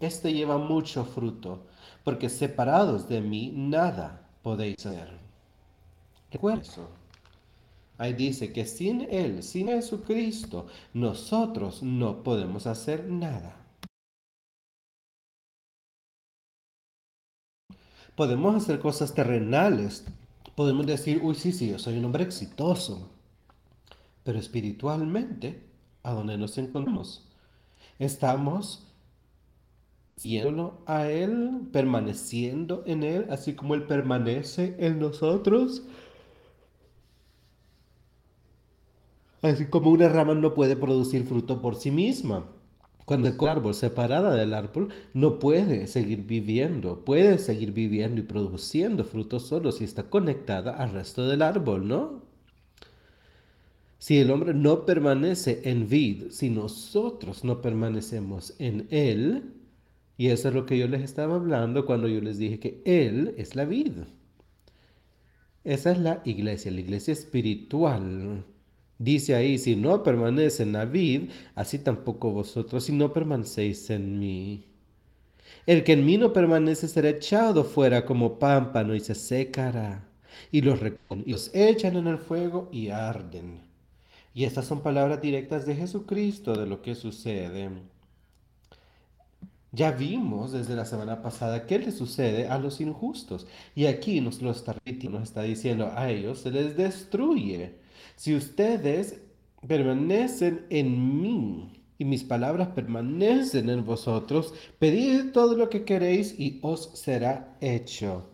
éste lleva mucho fruto, porque separados de mí nada podéis hacer. Recuerda eso. Ahí dice que sin Él, sin Jesucristo, nosotros no podemos hacer nada. podemos hacer cosas terrenales. Podemos decir, uy, sí, sí, yo soy un hombre exitoso. Pero espiritualmente, ¿a dónde nos encontramos? Estamos a Él, permaneciendo en Él, así como Él permanece en nosotros. Así como una rama no puede producir fruto por sí misma. Cuando el árbol separada del árbol no puede seguir viviendo, puede seguir viviendo y produciendo frutos solo si está conectada al resto del árbol, ¿no? Si el hombre no permanece en vid, si nosotros no permanecemos en él, y eso es lo que yo les estaba hablando cuando yo les dije que él es la vid. Esa es la iglesia, la iglesia espiritual. Dice ahí, si no permanece en la vid, así tampoco vosotros, si no permanecéis en mí. El que en mí no permanece será echado fuera como pámpano y se secará. Y los, y los echan en el fuego y arden. Y estas son palabras directas de Jesucristo de lo que sucede. Ya vimos desde la semana pasada qué le sucede a los injustos. Y aquí nos lo está, nos está diciendo, a ellos se les destruye si ustedes permanecen en mí y mis palabras permanecen en vosotros, pedid todo lo que queréis y os será hecho.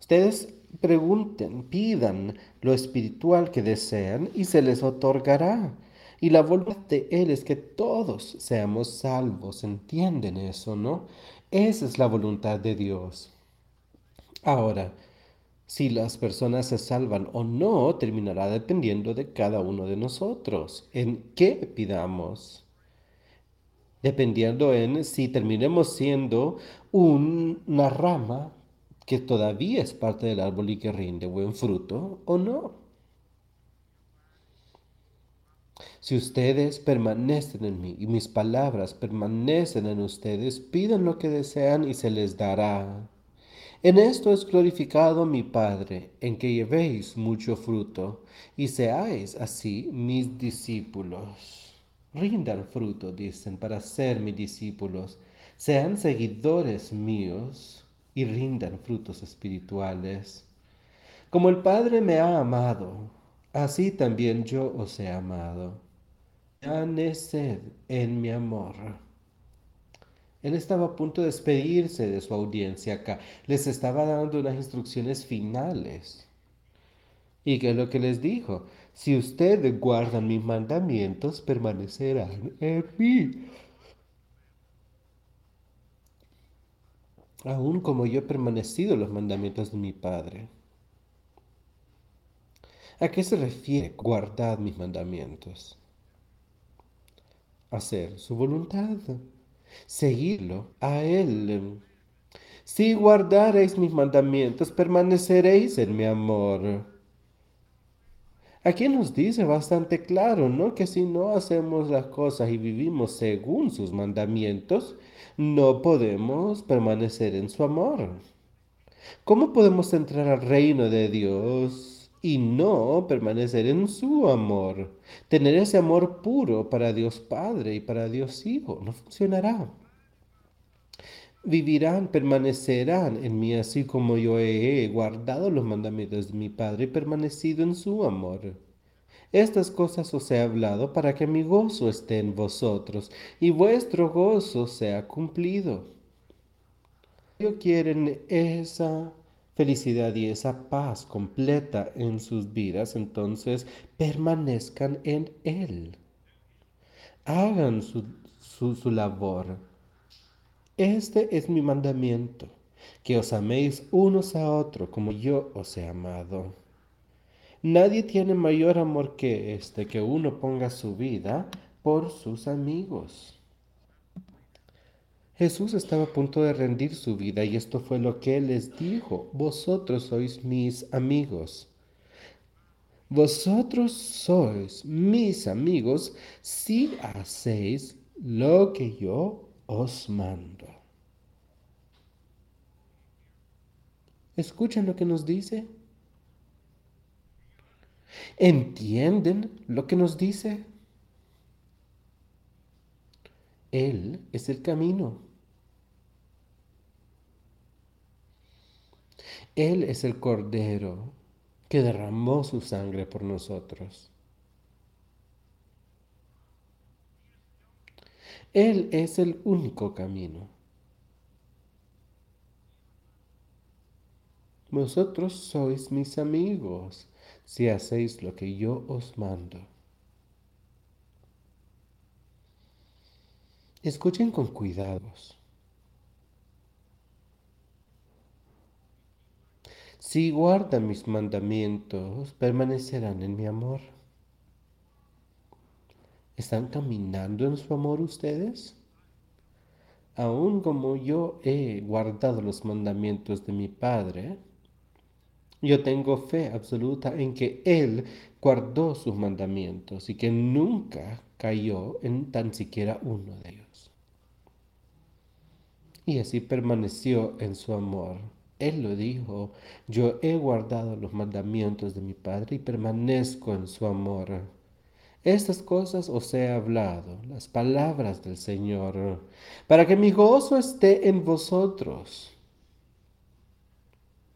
Ustedes Pregunten, pidan lo espiritual que desean y se les otorgará. Y la voluntad de Él es que todos seamos salvos. ¿Entienden eso, no? Esa es la voluntad de Dios. Ahora, si las personas se salvan o no, terminará dependiendo de cada uno de nosotros. ¿En qué pidamos? Dependiendo en si terminemos siendo una rama que todavía es parte del árbol y que rinde buen fruto o no. Si ustedes permanecen en mí y mis palabras permanecen en ustedes, pidan lo que desean y se les dará. En esto es glorificado mi Padre, en que llevéis mucho fruto y seáis así mis discípulos. Rindan fruto, dicen, para ser mis discípulos. Sean seguidores míos y rindan frutos espirituales. Como el Padre me ha amado, así también yo os he amado. Aneced en mi amor. Él estaba a punto de despedirse de su audiencia acá. Les estaba dando unas instrucciones finales. ¿Y qué es lo que les dijo? Si ustedes guardan mis mandamientos, permanecerán en mí. aún como yo he permanecido los mandamientos de mi Padre. ¿A qué se refiere guardar mis mandamientos? Hacer su voluntad, seguirlo a Él. Si guardareis mis mandamientos, permaneceréis en mi amor. Aquí nos dice bastante claro, ¿no? Que si no hacemos las cosas y vivimos según sus mandamientos, no podemos permanecer en su amor. ¿Cómo podemos entrar al reino de Dios y no permanecer en su amor? Tener ese amor puro para Dios Padre y para Dios Hijo no funcionará. Vivirán, permanecerán en mí así como yo he guardado los mandamientos de mi Padre y permanecido en su amor. Estas cosas os he hablado para que mi gozo esté en vosotros y vuestro gozo sea cumplido. Ellos quieren esa felicidad y esa paz completa en sus vidas, entonces permanezcan en Él. Hagan su, su labor. Este es mi mandamiento, que os améis unos a otros como yo os he amado. Nadie tiene mayor amor que este, que uno ponga su vida por sus amigos. Jesús estaba a punto de rendir su vida y esto fue lo que les dijo. Vosotros sois mis amigos. Vosotros sois mis amigos si hacéis lo que yo os mando. ¿Escuchan lo que nos dice? ¿Entienden lo que nos dice? Él es el camino. Él es el Cordero que derramó su sangre por nosotros. Él es el único camino. Vosotros sois mis amigos si hacéis lo que yo os mando. Escuchen con cuidados. Si guardan mis mandamientos, permanecerán en mi amor. ¿Están caminando en su amor ustedes? Aún como yo he guardado los mandamientos de mi Padre, yo tengo fe absoluta en que Él guardó sus mandamientos y que nunca cayó en tan siquiera uno de ellos. Y así permaneció en su amor. Él lo dijo, yo he guardado los mandamientos de mi Padre y permanezco en su amor. Estas cosas os he hablado, las palabras del Señor, para que mi gozo esté en vosotros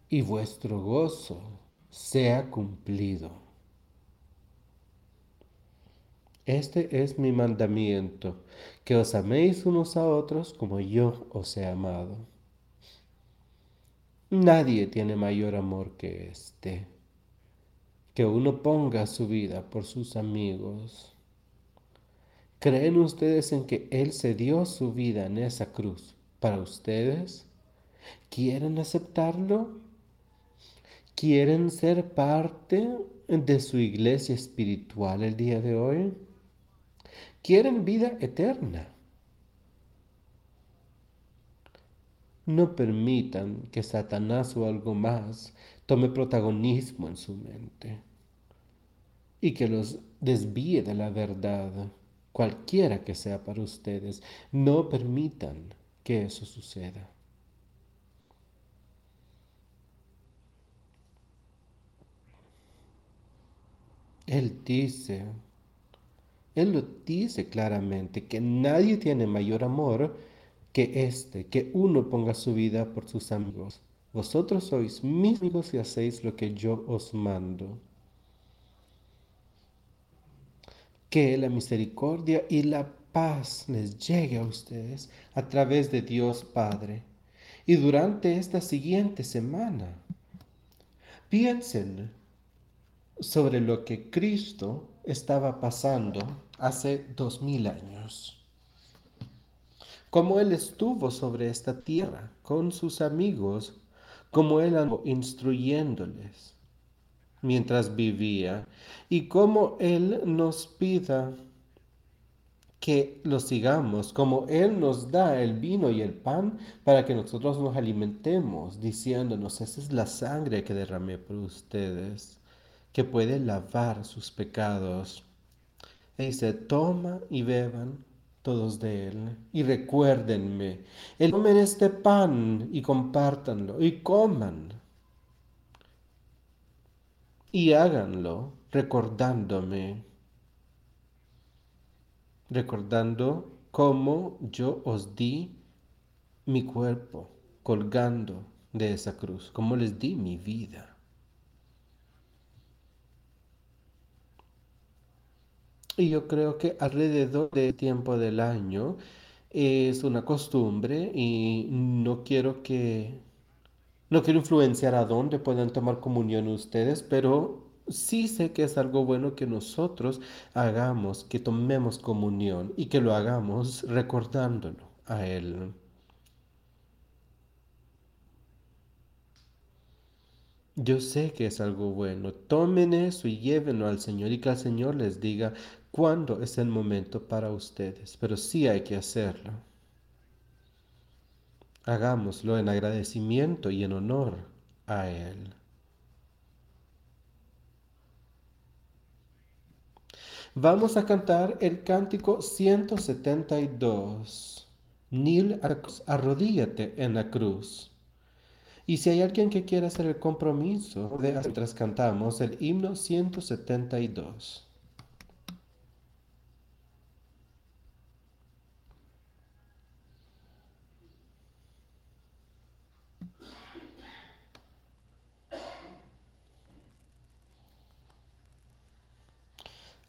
y vuestro gozo sea cumplido. Este es mi mandamiento, que os améis unos a otros como yo os he amado. Nadie tiene mayor amor que este, que uno ponga su vida por sus amigos. ¿Creen ustedes en que Él se dio su vida en esa cruz para ustedes? ¿Quieren aceptarlo? ¿Quieren ser parte de su iglesia espiritual el día de hoy? ¿Quieren vida eterna? No permitan que Satanás o algo más tome protagonismo en su mente y que los desvíe de la verdad cualquiera que sea para ustedes, no permitan que eso suceda. Él dice, Él lo dice claramente, que nadie tiene mayor amor que este, que uno ponga su vida por sus amigos. Vosotros sois mis amigos y hacéis lo que yo os mando. que la misericordia y la paz les llegue a ustedes a través de Dios Padre. Y durante esta siguiente semana, piensen sobre lo que Cristo estaba pasando hace dos mil años. Como Él estuvo sobre esta tierra con sus amigos, como Él andó instruyéndoles mientras vivía y como Él nos pida que lo sigamos, como Él nos da el vino y el pan para que nosotros nos alimentemos, diciéndonos, esa es la sangre que derramé por ustedes, que puede lavar sus pecados. Y dice, toma y beban todos de Él y recuérdenme, el tomen este pan y compártanlo y coman y háganlo recordándome, recordando cómo yo os di mi cuerpo colgando de esa cruz, cómo les di mi vida. Y yo creo que alrededor del tiempo del año es una costumbre y no quiero que no quiero influenciar a dónde puedan tomar comunión ustedes, pero sí sé que es algo bueno que nosotros hagamos, que tomemos comunión y que lo hagamos recordándolo a Él. Yo sé que es algo bueno. Tomen eso y llévenlo al Señor y que el Señor les diga cuándo es el momento para ustedes. Pero sí hay que hacerlo. Hagámoslo en agradecimiento y en honor a Él. Vamos a cantar el cántico 172. Nil, arrodíllate en la cruz. Y si hay alguien que quiera hacer el compromiso, mientras cantamos el himno 172.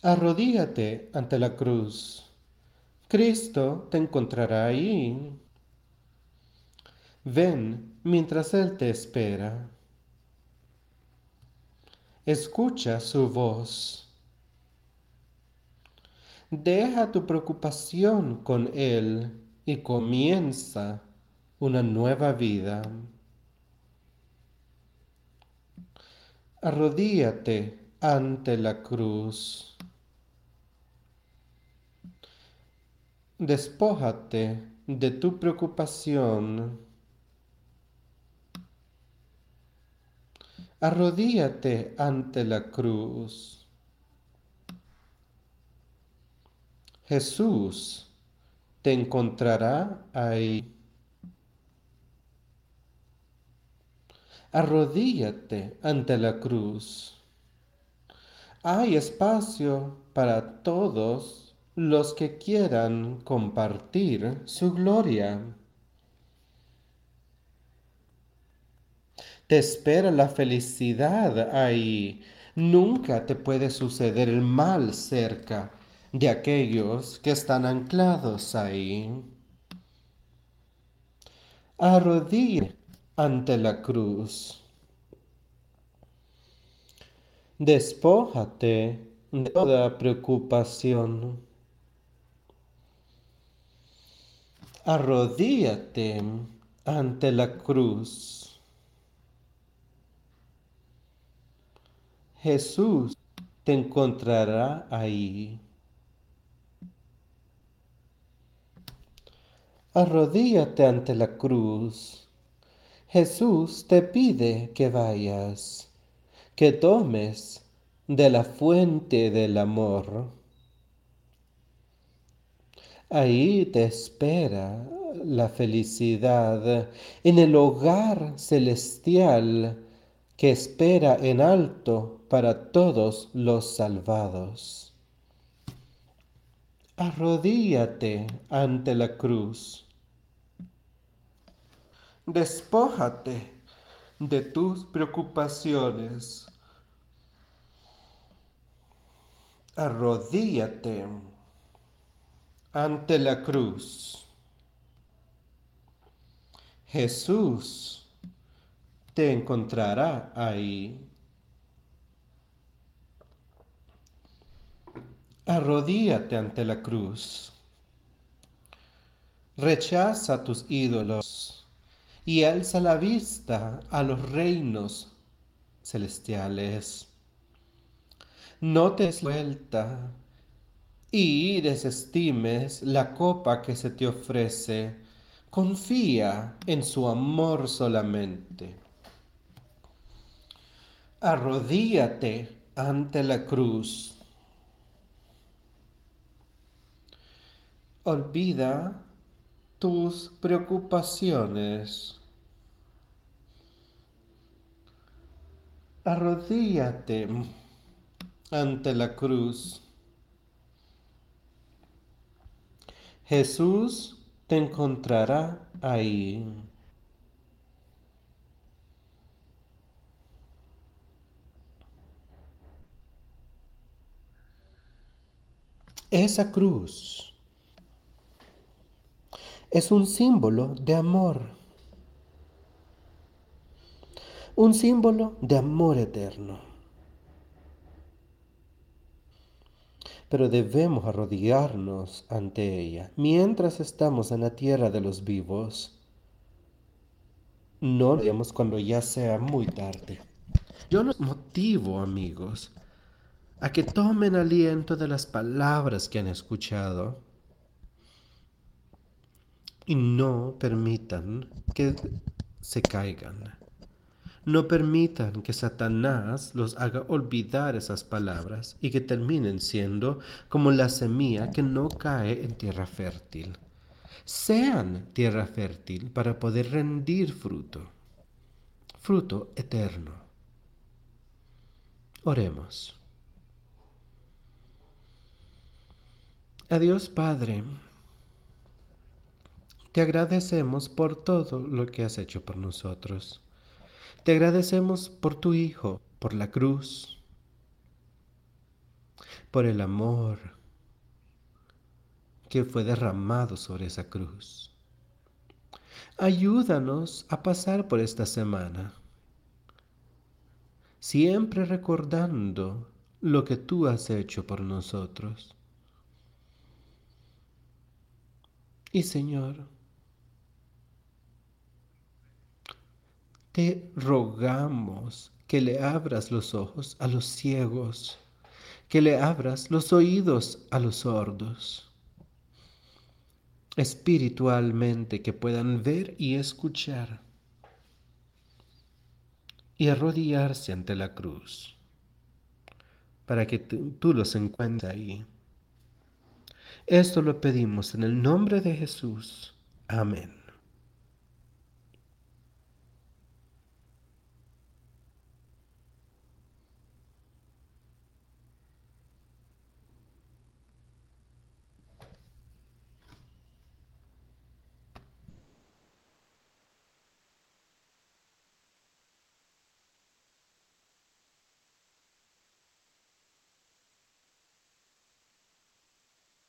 Arrodíate ante la cruz. Cristo te encontrará ahí. Ven mientras Él te espera. Escucha su voz. Deja tu preocupación con Él y comienza una nueva vida. Arrodíate ante la cruz. Despójate de tu preocupación. Arrodíate ante la cruz. Jesús te encontrará ahí. Arrodíate ante la cruz. Hay espacio para todos los que quieran compartir su gloria. Te espera la felicidad ahí. Nunca te puede suceder el mal cerca de aquellos que están anclados ahí. Arrodíllate ante la cruz. Despójate de toda preocupación. Arrodíate ante la cruz. Jesús te encontrará ahí. Arrodíate ante la cruz. Jesús te pide que vayas, que tomes de la fuente del amor. Ahí te espera la felicidad en el hogar celestial que espera en alto para todos los salvados. Arrodíate ante la cruz. Despójate de tus preocupaciones. Arrodíate ante la cruz. Jesús te encontrará ahí. Arrodíate ante la cruz. Rechaza tus ídolos y alza la vista a los reinos celestiales. No te suelta y desestimes la copa que se te ofrece. Confía en su amor solamente. Arrodíate ante la cruz. Olvida tus preocupaciones. Arrodíate ante la cruz. Jesús te encontrará ahí. Esa cruz es un símbolo de amor. Un símbolo de amor eterno. Pero debemos arrodillarnos ante ella mientras estamos en la tierra de los vivos. No lo haremos cuando ya sea muy tarde. Yo los motivo, amigos, a que tomen aliento de las palabras que han escuchado y no permitan que se caigan. No permitan que Satanás los haga olvidar esas palabras y que terminen siendo como la semilla que no cae en tierra fértil. Sean tierra fértil para poder rendir fruto, fruto eterno. Oremos. Adiós Padre, te agradecemos por todo lo que has hecho por nosotros. Te agradecemos por tu Hijo, por la cruz, por el amor que fue derramado sobre esa cruz. Ayúdanos a pasar por esta semana, siempre recordando lo que tú has hecho por nosotros. Y Señor, te rogamos que le abras los ojos a los ciegos, que le abras los oídos a los sordos, espiritualmente que puedan ver y escuchar y arrodillarse ante la cruz, para que tú, los encuentres ahí. Esto lo pedimos en el nombre de Jesús. Amén.